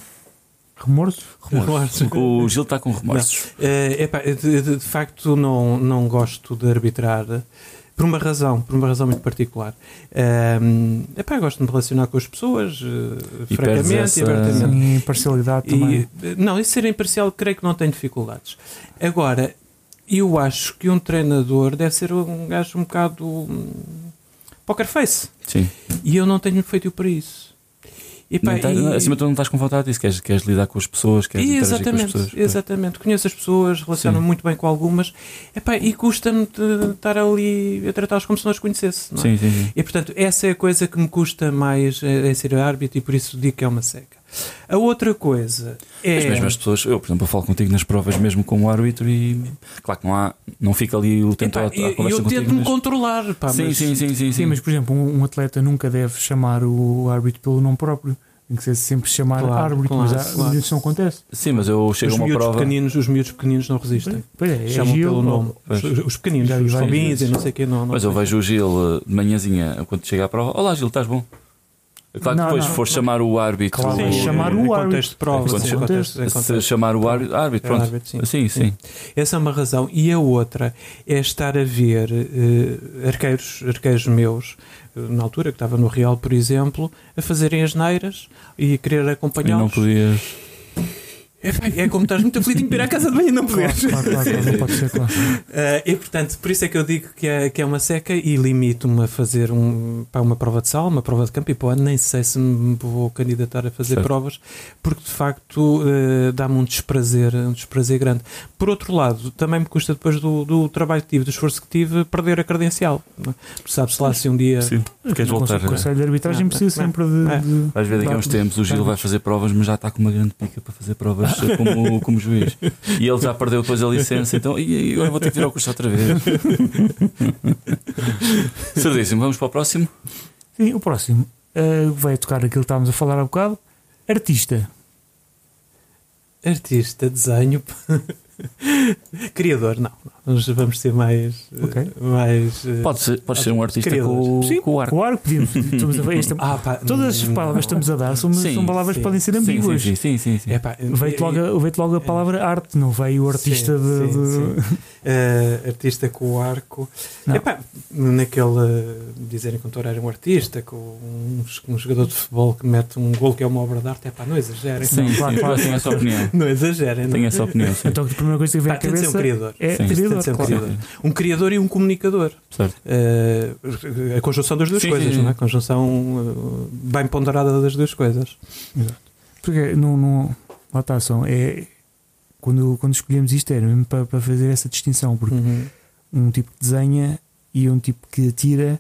Remorso? Remorsos. O Gil está com remorsos. Eh, epá, de, de- facto não, não gosto de arbitrar por uma razão, por uma razão muito particular. Um, epá, gosto de me relacionar com as pessoas, eh, E francamente essa- e abertamente. Sim, imparcialidade também. E, eh, não, isso ser imparcial, creio que não tenho dificuldades. Agora, eu acho que um treinador deve ser um gajo um bocado hum, poker face. Sim. E eu não tenho feito para isso. Epá, Nem tá- e- Acima de tudo, não estás com vontade disso. Queres, queres lidar com as pessoas, queres interagir com as pessoas. exatamente. Conheço as pessoas, relaciono-me Sim. muito bem com algumas Epá, e custa-me estar ali a tratá-los como se não as conhecesse. Não é? Sim, sim, sim. E portanto, essa é a coisa que me custa mais em ser árbitro e por isso digo que é uma seca. A outra coisa é. Mas mesmo as pessoas, eu, por exemplo, eu falo contigo nas provas mesmo como árbitro e claro que não há, não fica ali o tempo Epá, à, à conversa eu tento-me mas- controlar. Pá, sim, mas- sim, sim, sim, Sim, mas por exemplo, um, um atleta nunca deve chamar o árbitro pelo nome próprio. Tem que ser sempre chamar Claro, árbitro, claro, mas há- claro. isso não acontece. Sim, mas eu chego Os a uma prova. pequeninos, os miúdos pequeninos não resistem. Pois é, é Chamam Gil, pelo nome. Os, os pequeninos, os fominhos e não sei o que. Não, não Mas eu vejo o Gil eh, de manhãzinha quando chega à prova. Olá, Gil, estás bom? Claro que Não, depois não, for não. chamar o árbitro. Claro, Sim, chamar o contexto árbitro. de prova. Sim, contexto- Se chamar o árbitro, árbitro, É pronto. árbitro, sim. Sim, sim. Essa é uma razão. E a outra é estar a ver eh, arqueiros, arqueiros meus, eh, na altura que estava no Real, por exemplo, a fazerem as neiras e a querer E não acompanhá-los. podias. É, é como estás muito aflito em ir à casa de banho e não Claro, poderes. claro, claro, claro, não pode ser, claro. Eh, e portanto, por isso é que eu digo que é, que é uma seca e limito-me a fazer um, pá, uma prova de sal, uma prova de campo e pô, nem sei se me vou candidatar a fazer Certo. provas, porque de facto eh, dá-me um desprazer, um desprazer grande. Por outro lado, também me custa depois do, do trabalho que tive, do esforço que tive, perder a credencial. não é? Sabe-se lá se um dia. Sim. Queres O voltar? Conselho- O Conselho de Arbitragem Não, precisa não, sempre de. é. de- Vais ver daqui a uns tempos, o Gil vai fazer provas, mas já está com uma grande pica para fazer provas como, como juiz. E ele já perdeu depois a licença, então e agora vou ter que tirar o curso outra vez. Certíssimo, vamos para o próximo. Sim, o próximo uh, vai tocar aquilo que estávamos a falar há bocado. Artista. Artista, desenho. Criador, não. Vamos, vamos ser mais. eh, Ok. mais eh, Pode ser, pode ser um artista Criadores. com, Sim, com o arco. O arco, estamos a ver esta- ah, pá, todas as palavras que estamos a dar são, Sim, são palavras sim. que podem ser Sim, ambíguas. sim, sim, sim, sim. É pá, Veio-te logo, a- veio-te logo a palavra arte, não veio o artista Sim, de. sim, de- Eh, artista com o arco. Não. Epá, naquele dizerem que o Doutor era um artista, com um, um jogador de futebol que mete um gol que é uma obra de arte, é pá, não exagerem. Sim, claro, sim, claro. tenho essa opinião. Não exagerem. não. Tenho essa opinião, sim. Então a primeira coisa que vem Pá, à tem de ser um cabeça criador. é Sim. Criador. ser um claro. criador. Um criador e um comunicador. Certo. Eh, a conjunção das duas Sim, coisas, sim, sim. não é? A conjunção eh, bem ponderada das duas coisas. Porque não, não, lá está, são, é, quando, quando escolhemos isto era mesmo para, para fazer essa distinção, porque Uhum. um tipo que desenha e um tipo que atira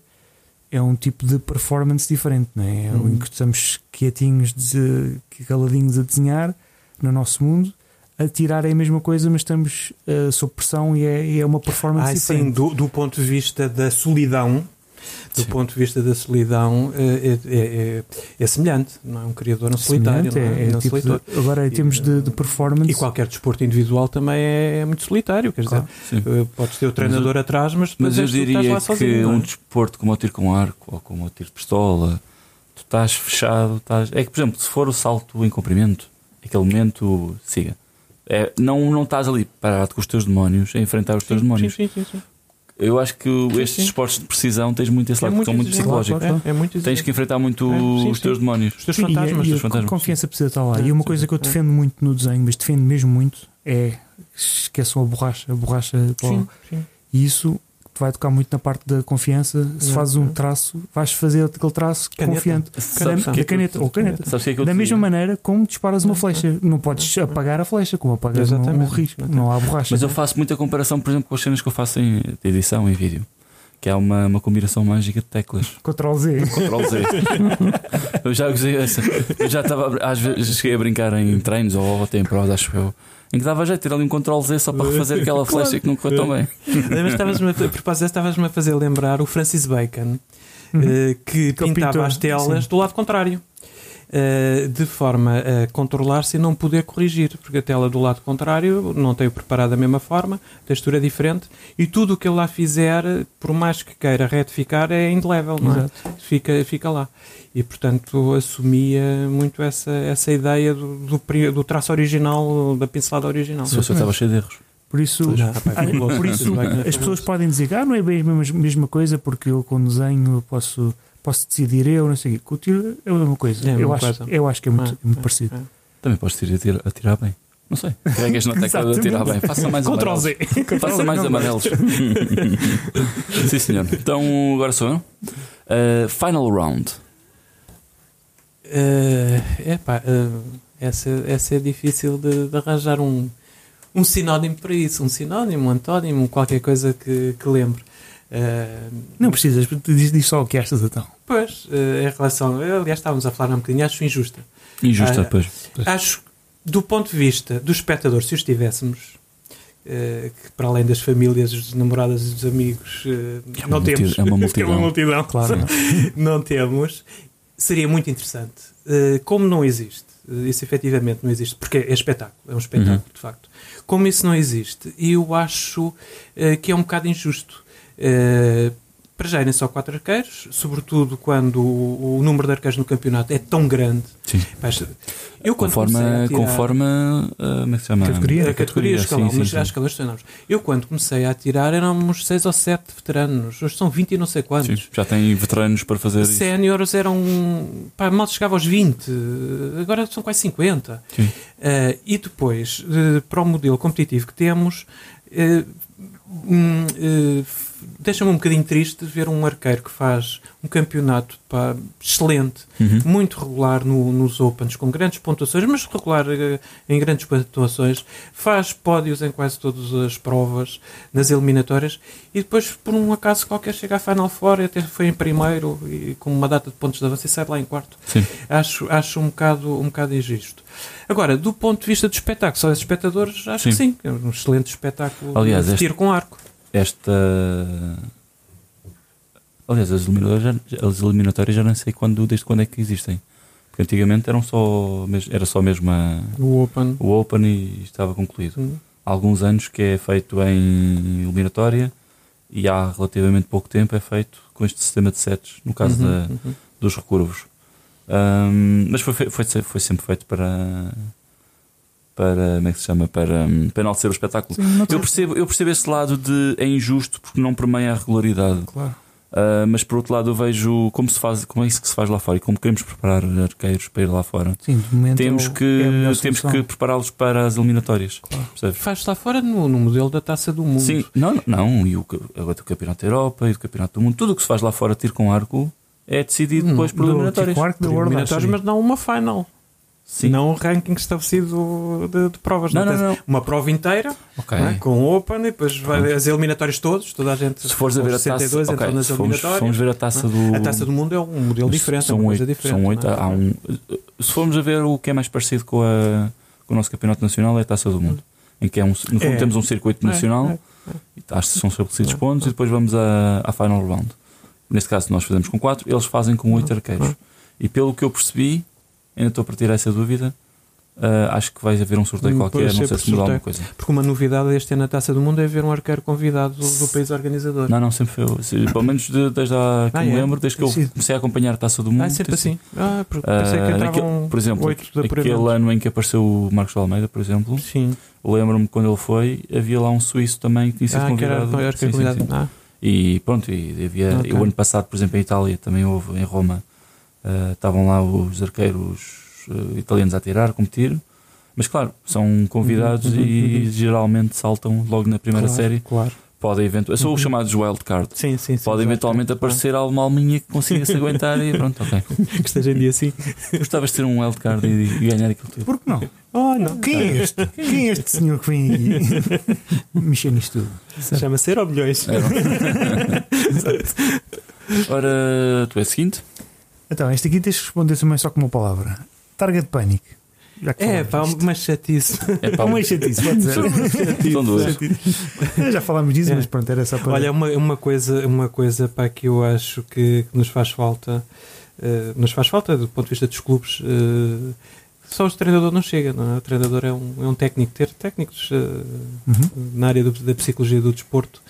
é um tipo de performance diferente, não é? Uhum. Em que estamos quietinhos, de, caladinhos a desenhar no nosso mundo, a tirar é a mesma coisa, mas estamos eh, sob pressão e é, é uma performance Ah, sim, diferente. do, do ponto de vista da solidão, do Sim. ponto de vista da solidão, eh, é, é, é, é semelhante, não é? Um criador não solitário, não é? é, é Não tipo de- solitário. agora, em termos de, de eh, performance, E qualquer desporto individual também é, muito solitário, quer dizer, Claro. Eh, podes ter o treinador atrás, mas depois Mas eu diria que sozinho. um desporto como o tiro com arco ou como o tiro de pistola, tu estás fechado, estás... é que, por exemplo, se for o salto em comprimento, aquele momento, siga. É, não, não estás ali parado com os teus demónios a enfrentar os teus Sim, demónios. sim, sim, sim, sim. Eu acho que Sim, estes sim. esportes de precisão tens muito esse É lado, que são muito psicológicos. claro, É, é muito Tens que enfrentar muito É, sim, os sim. teus demónios. Os teus e fantasmas. e a, os fantasmas, confiança precisa estar lá. É, e uma sim, coisa que eu é. defendo muito no desenho, mas defendo mesmo muito, é esqueçam a borracha. A borracha Sim, sim. e isso vai tocar muito na parte da confiança. Se fazes um traço, vais fazer aquele traço Caneta. confiante. Da, da caneta, ou caneta. É Da mesma maneira como disparas uma flecha. Não podes apagar a flecha, como apagas um, um Exatamente. risco. Não há borracha. Mas eu faço muita comparação, por exemplo, com as cenas que eu faço em de edição em vídeo. Que é uma, uma combinação mágica de teclas. Ctrl Z. Ctrl Z. eu já usei essa. Eu já estava, às vezes, cheguei a brincar em treinos ou até em provas, acho eu. Em que dava jeito de ter ali um Ctrl Z só para refazer aquela flecha que não correu tão bem. Mas estavas-me a, a propósito, estavas-me a fazer lembrar o Francis Bacon, Uhum. eh, que Aquele pintava pintor, as telas sim. do lado contrário. Eh, de forma a controlar-se e não poder corrigir, porque a tela do lado contrário não tem o preparado da mesma forma, a textura é diferente e tudo o que ele lá fizer, por mais que queira retificar, é indelével, não é? Fica, fica lá. E portanto assumia muito essa, essa ideia do, do, do traço original, da pincelada original. Se eu estava cheio de erros. Por isso, pá, Ah, fabuloso. por isso as pessoas podem dizer que ah, não é bem a mesma, mesma coisa porque eu com desenho posso, posso decidir eu, não sei o quê. Com o tiro é a mesma coisa. É a eu, acho, coisa. eu acho que é muito, É, muito é, parecido. é. Também podes tirar, atirar, bem. Não sei. Carregas na tecla de atirar bem. Faça mais Ctrl amarelos. Z. Faça mais Não, amarelos. Sim, senhor. Então agora sou eu. Uh, final round. É epá, eh, essa, essa é difícil de, de arranjar um, um sinónimo para isso, um sinónimo, um antónimo, qualquer coisa que, que lembre. Eh, Não precisas, diz, diz só o que achas então. Pois, eh, em relação. Aliás, estávamos a falar um bocadinho, acho injusta. Injusta, Ah, pois. Acho, do ponto de vista do espectador, se os tivéssemos, eh, que para além das famílias, dos namoradas e dos amigos, É uma não temos. é uma Que multidão. multidão. Claro. não temos. seria muito interessante. Uh, como não existe, uh, isso efetivamente não existe, porque é espetáculo, é um espetáculo Uhum. de facto. Como isso não existe, eu acho uh, que é um bocado injusto. Uh, para já irem só quatro arqueiros, sobretudo quando o, o número de arqueiros no campeonato é tão grande. Sim. Pá, Eu quando Conforme, comecei a tirar- conforme uh, como é chama? Categoria? a categoria, escalão, sim, mas sim, há escalões. Eu, quando comecei a tirar, éramos seis ou sete veteranos. Hoje são 20 e não sei quantos. Sim, já tem veteranos para fazer isso. Séniores eram. Pá, mal chegava aos 20, agora são quase 50. Sim. Eh, e depois, eh, para o modelo competitivo que temos, eh, eh, f- deixa-me um bocadinho triste ver um arqueiro que faz um campeonato pá, excelente, Uhum. muito regular no- nos Opens, com grandes pontuações, mas regular eh, em grandes pontuações, faz pódios em quase todas as provas, nas eliminatórias, e depois, por um acaso qualquer, chega à Final Four e até foi em primeiro, e com uma data de pontos de avanço e sai lá em quarto. Sim. Acho, acho um, bocado, um bocado injusto. Agora, do ponto de vista do espetáculo, só os espectadores, acho que sim, é um excelente espetáculo Aliás, de este- tiro com arco. Esta. Aliás, as eliminatórias, já- as eliminatórias já não sei quando, desde quando é que existem. Porque antigamente eram só, era só mesmo a- O Open. o Open e estava concluído. Hum. Há alguns anos que é feito em eliminatória e há relativamente pouco tempo é feito com este sistema de sets, no caso Uhum, da, uhum. dos recurvos. Ahm, mas foi, foi, foi sempre feito para. Para. como é que se chama? Para, hum, para enaltecer o espetáculo. Sim, Eu percebo, eu percebo esse lado de é injusto porque não permeia a regularidade. Claro. Ah, mas por outro lado eu vejo como se faz, como é isso que se faz lá fora e como queremos preparar arqueiros para ir lá fora. Sim, de momento Temos é que, é temos que prepará-los para as eliminatórias. Claro. Faz lá fora no, no modelo da taça do mundo. Sim, não, não, e o, agora o Campeonato da Europa e o Campeonato do Mundo, tudo o que se faz lá fora, tiro com arco, é decidido Hum, depois por do eliminatórias. com arco Eliminatórios, Archery. mas não uma final. Sim. Não um ranking estabelecido de, de provas. Não, não, não. Uma prova inteira, Ok. não é? com o Open, e depois vai as eliminatórias todos, toda a gente. Se fores a ver a os 62 taça, ok, entram nas fomos, fomos ver a taça do. A taça do mundo é um modelo diferente, é são oito, diferente. são oito, é? há um, se formos a ver o que é mais parecido com, a, com o nosso campeonato nacional é a taça do mundo, em que é um, no fundo É. temos um circuito É, nacional, é, e acho que são estabelecidos É, pontos é. e depois vamos à, à final round. Neste caso nós fazemos com quatro, eles fazem com oito arqueiros. é. E pelo que eu percebi, ainda estou a partir essa dúvida. ah, acho que vai haver um sorteio Hum, qualquer, não sei se muda alguma coisa. Porque uma novidade este ano na taça do mundo é ver um arqueiro convidado do, do país organizador. Não, não, sempre foi. se- Pelo menos de- desde a, que Ah, me é? lembro, desde que eu comecei a acompanhar a taça do mundo. Ah, sempre assim. Ah, porque pensei que Ah, entravam por exemplo, aquele ano em que apareceu o Marcos de Almeida, por exemplo, lembro-me quando ele foi, havia lá um suíço também que tinha sido Ah, que era, convidado. Sim, sim, convidado. sim. Ah, E pronto, e havia, Ok. e o ano passado, por exemplo, em Itália também houve, em Roma, ah, estavam lá os arqueiros ah, italianos a tirar, a competir. Mas claro, são convidados Uhum, uhum, e uhum. geralmente saltam logo na primeira claro, série. Claro. Podem eventualmente. São os Uhum. chamados wild card. Sim, sim, sim. Pode eventualmente Claro. aparecer alguma alminha que consiga se aguentar e pronto, ok. Que esteja em dia assim. Gostavas de ter um wild card e, e ganhar aquilo tudo. Por que não? Oh, não. Quem é este? Quem é este senhor que vem aqui mexer nisto tudo? Chama-se Euro Milhões. Ora, tu é o seguinte? Então, este aqui tens de responder também só com uma palavra. Target Panic. Já que É, pá, uma chatice. É É uma chatice, pode. São duas. Já falámos disso, É. mas pronto, era só para. Olha, uma, uma coisa, uma coisa para que eu acho que, que nos faz falta, eh, nos faz falta do ponto de vista dos clubes. eh, só o treinador não chega, não é? O treinador é um, é um técnico. Ter técnicos eh, Uhum. na área do- da psicologia do desporto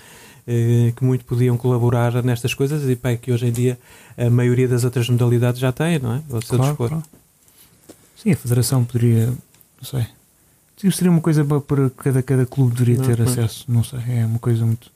que muito podiam colaborar nestas coisas e pá, é que hoje em dia a maioria das outras modalidades já tem, não é? O seu Claro, dispor. claro. Sim, a federação poderia. Não sei. Seria uma coisa para, cada, cada clube deveria Não, ter não. acesso. Não sei, é uma coisa muito.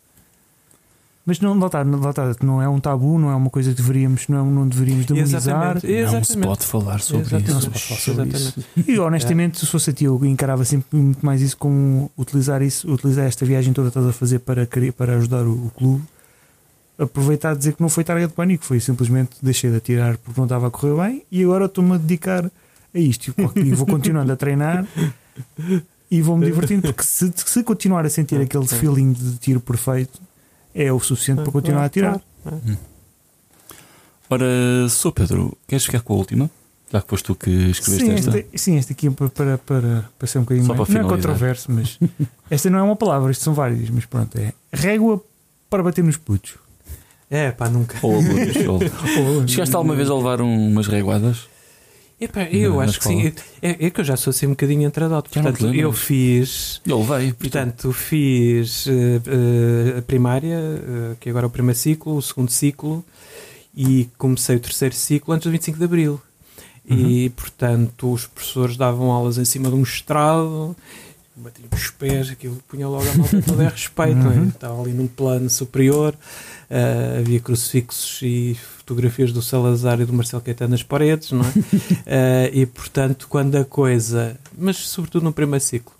Mas não, lá está, lá está, não é um tabu, não é uma coisa que deveríamos, não, é um- não deveríamos demonizar. Exatamente. Não se pode falar sobre Exatamente. isso. Não se pode falar sobre Exatamente. E honestamente, se fosse a ti, eu encarava sempre muito mais isso como utilizar isso, utilizar esta viagem toda que estás a fazer para, querer- para ajudar o, o clube. Aproveitar a dizer que não foi target de pânico, foi simplesmente deixei de atirar porque não estava a correr bem e agora estou-me a dedicar a isto e vou continuando a treinar e vou-me divertindo porque se, se continuar a sentir aquele feeling de tiro perfeito é o suficiente para continuar a tirar. Ora, sou Pedro, queres ficar com a última? Já que foste tu que escreveste Sim, esta. este, sim, este aqui é para, para, para, para ser um bocadinho Só mais. para Não é controverso, mas esta não é uma palavra, isto são várias, mas pronto, é régua para bater nos putos. É, pá, nunca. Ou alunos? Chegaste alguma vez a levar um- umas reguadas? Epá, eu Na- na acho que sim. É, é que eu já sou assim um bocadinho entradote. Portanto, eu lembras? fiz. Eu levei. Portanto, fiz eh, eh, a primária, eh, que agora é o primeiro ciclo, o segundo ciclo, e comecei o terceiro ciclo antes do 25 de Abril. E, portanto, os professores davam aulas em cima de um estrado, batiam os pés, aquilo punha logo a malta toda a respeito, é? Uhum. Estava ali num plano superior, eh, havia crucifixos e fotografias do Salazar e do Marcelo Caetano nas paredes, não é? Eh, e, portanto, quando a coisa, mas sobretudo no primeiro ciclo,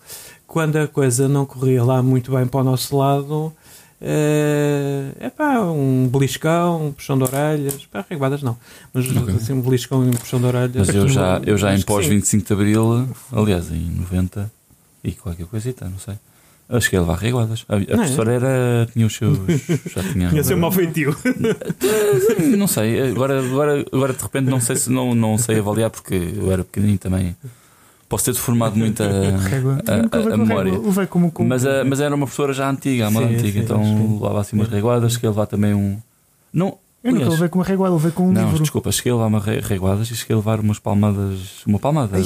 quando a coisa não corria lá muito bem para o nosso lado, é pá, um beliscão, um puxão de orelhas, pá, reguadas não, mas Ok. assim, um beliscão e um puxão de orelhas. Mas eu já, eu já em pós sim. 25 de Abril, aliás, em 90 e qualquer coisita, não sei. Eu cheguei a levar reguadas. A, a é? professora era, tinha os seus. Já tinha. Tinha seu mau feitio. Não sei, agora, agora, agora de repente não sei se não, não sei avaliar porque eu era pequenininho também. Posso ter deformado muito a. A- a- a memória. Mas, a- mas era uma professora já antiga, a moda antiga, sim, então levava assim umas reguadas, cheguei a levar também um. Não, Eu nunca levei com uma régua, levei com um não, livro. desculpa, cheguei a levar uma re- reguadas e cheguei a levar umas palmadas. Uma palmada.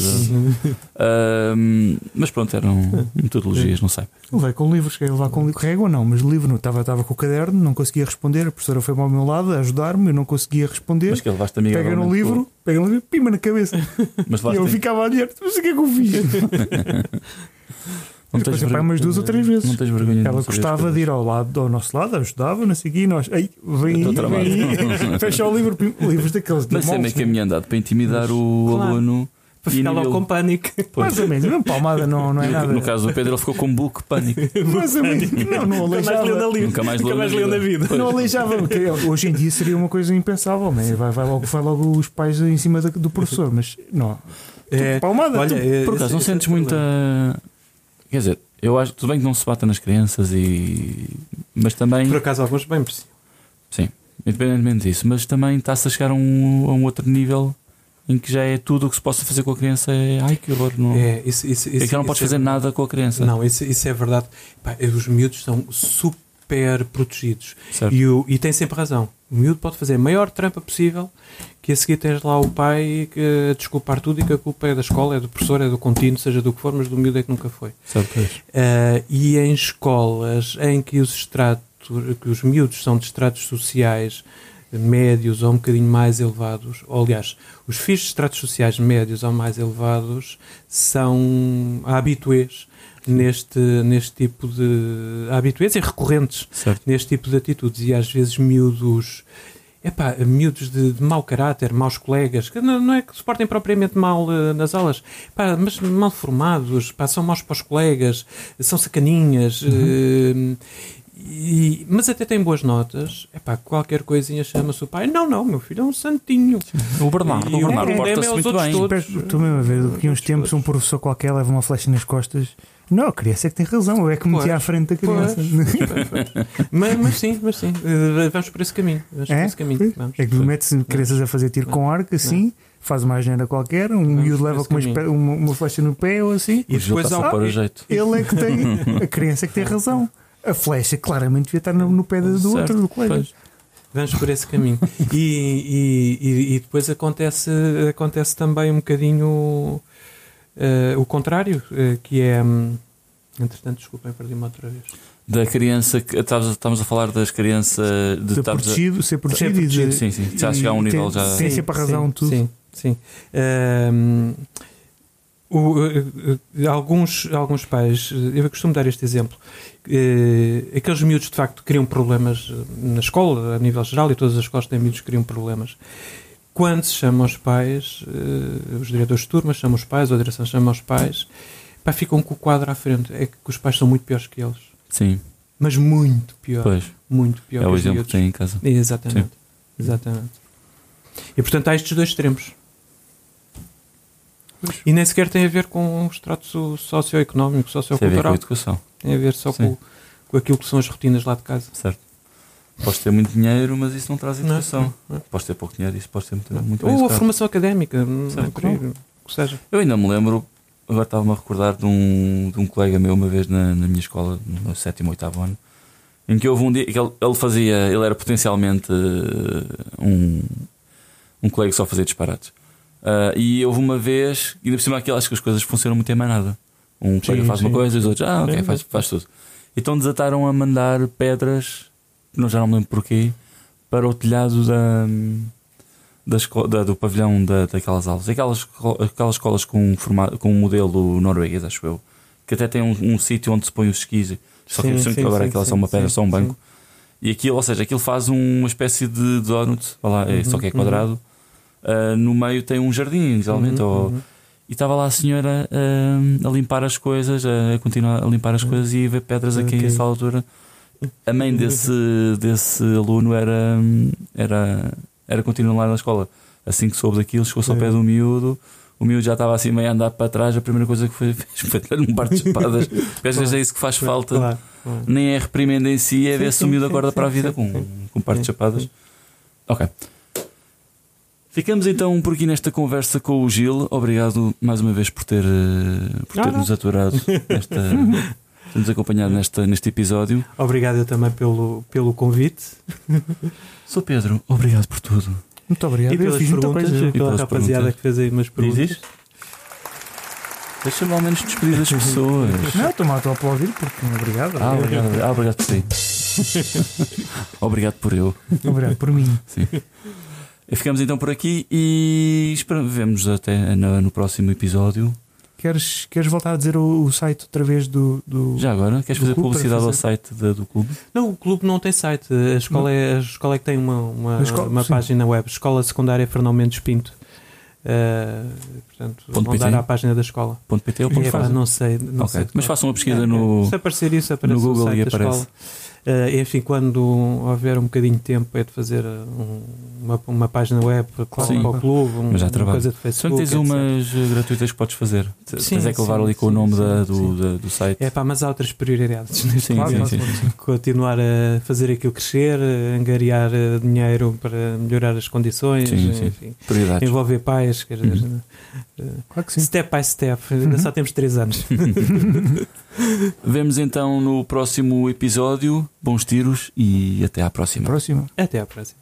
Ahm, mas pronto, eram metodologias, não sei. Levei com livros, cheguei a levar com livro. Régua não, mas livro não. Estava, estava com o caderno, não conseguia responder. A professora foi ao meu lado a ajudar-me, eu não conseguia responder. Mas que levaste amiga Pega no livro, pega no livro, pima na cabeça. Mas e eu ficava a olhar, mas o que é que eu fiz? Não Depois, tens pá, umas duas ou três vezes. Não tens vergonha Ela gostava de ir ao lado, ao nosso lado, ajudava, não sei o quê, e nós, ei, vem vem fecha o livro, livros daqueles de Mas moldes, meio que a minha andado para intimidar o Claro. aluno. Para E ficar logo com pânico. Mais ou menos, mesmo palmada não, não é No- nada. No caso do Pedro, ele ficou com book pânico. Mais ou menos, não, não Nunca mais leu na, aleijava. li- Nunca mais leu na leu na vida. vida. Não aleijava, porque hoje em dia seria uma coisa impensável, né? vai, vai, logo, vai logo os pais em cima do professor, mas não. É, Palmada, olha, tu- é, Por acaso, não é sentes o muita. Quer dizer, eu acho tudo bem que não se bata nas crianças e. Mas também. Por acaso, alguns bem precisam. Sim, independentemente disso, mas também está-se a chegar a um, a um outro nível em que já é tudo o que se possa fazer com a criança. É, ai que horror, não. É, É, isso, isso, isso, que já não podes é fazer nada com a criança. Não, isso, isso é verdade. Pá, os miúdos são super protegidos. Certo. E, o, e tem sempre razão. O miúdo pode fazer a maior trampa possível, que a seguir tens lá o pai que, a desculpar tudo e que a culpa é da escola, é do professor, é do contínuo, seja do que for, mas do miúdo é que nunca foi. certo. Ah, e em escolas em que os estratos, que os miúdos são de estratos sociais médios ou um bocadinho mais elevados, ou aliás, os filhos de estratos sociais médios ou mais elevados são habituês neste, neste tipo de habituês e recorrentes certo. neste tipo de atitudes e às vezes miúdos epá, miúdos de, de mau caráter, maus colegas, que não, não é que se portem propriamente mal eh, nas aulas, pá, mas mal formados, pá, são maus para os colegas, são sacaninhas, eh, e- mas até têm boas notas. Epá, qualquer coisinha chama-se o pai. Não, não, meu filho é um santinho. O Bernardo, E o Bernardo problema porta-se é os muito outros bem. todos. Estou mesmo a ver, aqui uns tempos, um professor qualquer leva uma flecha nas costas. Não, a criança é que tem razão, eu é que me meti à frente da criança. mas, mas sim, mas sim, eh, vamos por esse caminho. Vamos por É? esse caminho. Vamos. É que mete-se crianças a fazer tiro com arco assim, faz uma agenda qualquer, um miúdo por leva com uma, uma, uma flecha no pé ou assim. E depois há, para o jeito. Ele é que tem, a criança é que tem razão. A flecha claramente devia estar no, no pé do Certo, outro, do colega. pois. Vamos por esse caminho. E, e, e, e depois acontece, acontece também um bocadinho eh, o contrário, eh, que é. hum, entretanto, desculpem, perdi-me outra vez. Da criança que estávamos a falar das crianças de Ser estávamos a- protegido, ser protegido, Ser e de- protegido, Sim, sim. Já chegar a um nível tem- já. Tem sempre a razão, sim, tudo. Sim, sim. Hum, o, eh, alguns, alguns pais, eu costumo dar este exemplo, eh, aqueles miúdos de facto criam problemas eh, na escola, a nível geral, e todas as escolas têm miúdos que criam problemas. Quando se chama os pais, eh, os diretores de turma chamam os pais, ou a direção chama os pais, pá, ficam com o quadro à frente. É que os pais são muito piores que eles. Sim, Mas muito pior. pois. Muito pior É o exemplo que tem em casa. Exatamente. Exatamente. E portanto há estes dois extremos. E nem sequer tem a ver com o extrato so- socioeconómico, Tem a ver com a sociocultural. educação, Tem a ver só com, com aquilo que são as rotinas lá de casa. certo? Podes ter muito dinheiro, mas isso não traz Não é? educação. Não é? Podes ter pouco dinheiro, isso pode ser muito, muito Ou a formação académica, não Certo. é por aí, o que seja. Eu ainda me lembro, agora estava-me a recordar de um, de um colega meu uma vez na, na minha escola, no meu sétimo, oitavo ano, em que houve um dia que ele, ele fazia, ele era potencialmente uh, um, um colega que só fazia disparates. Uh, e houve uma vez, e ainda por cima aquilo, acho que as coisas funcionam muito em manada. Um colega Sim, faz uma sim. coisa e os outros, ah, ok, Sim. faz, faz tudo. Então desataram a mandar pedras, não já não me lembro porquê, para o telhado da, da, da- do pavilhão da, daquelas aulas. Aquelas, aquelas escolas com, forma, com um modelo norueguês, acho eu, que até tem um, um sítio onde se põe os skis. Só que Sim, sim, agora aquela é só uma pedra, só um banco. E aquilo, ou seja, aquilo faz uma espécie de donut, lá, é, só que é Uhum, quadrado. Ah, no meio tem um jardim, geralmente. Uhum, ou- uhum. E estava lá a senhora ah, a limpar as coisas, a continuar a limpar as coisas e a ver pedras aqui Ok. a essa altura. A mãe desse, desse aluno era, era, era continuar lá na escola. Assim que soube daquilo, chegou-se ao É. pé do miúdo. O miúdo já estava assim meio a andar para trás. A primeira coisa que foi, fez foi dar-lhe um par de chapadas. Porque às vezes é isso que faz falta. Claro, claro. Nem é reprimenda em si, é ver se o miúdo acorda para a vida com, com um par de chapadas. Ok. Ficamos então por aqui nesta conversa com o Gil. Obrigado mais uma vez por ter, eh, por ter nos aturado nesta, nos acompanhado nesta, neste episódio. Obrigado eu também pelo, pelo convite Sou Pedro, obrigado por tudo. Muito obrigado. e pelas Eu fiz muita perguntas, coisa. e pela rapaziada perguntas. que fez aí umas perguntas. Dizes? Deixa-me ao menos despedir das pessoas. Não, estou-me a aplaudir porque obrigado. Ah, obrigado, ah, obrigado por ti. obrigado por eu. Obrigado por mim. Sim. Ficamos então por aqui e esperamos, vemos até no, no próximo episódio. Queres, queres voltar a dizer o, o site outra vez do. do... Já agora, queres fazer publicidade ao fazer? site da- do clube? Não, o clube não tem site. A escola, é, a escola é que tem uma, uma, escola- uma sim. página web. Escola Secundária Fernão Mendes Pinto. Uh, portanto, Ponto vão PT? dar à página da escola. Ponto .pt ou ponto É, pá, não sei. Não Ok, sei de Mas façam uma pesquisa É, no. é. Se aparecer isso, aparece no Google o site e da aparece. Uh, enfim, quando houver um bocadinho de tempo, é de fazer uh, um- uma, uma página web para, Sim. para o clube, um, Mas já uma trabalho. coisa de Facebook. não tens etc. umas eh, gratuitas que podes fazer, Sim, tens é que levar sim, ali com o sim, nome da- do, sim. da- do site. É pá, mas há outras prioridades. Sim, Claro, sim, claro, sim. claro, continuar a fazer aquilo crescer, angariar eh, dinheiro para melhorar as condições, Sim, sim. enfim, Prioridades. envolver pais, quer dizer, Uhum. eh, Claro que sim. step by step, ainda Uhum. só temos 3 anos. Vemos então no próximo episódio. Bons tiros e até à próxima. Próxima. Até à próxima.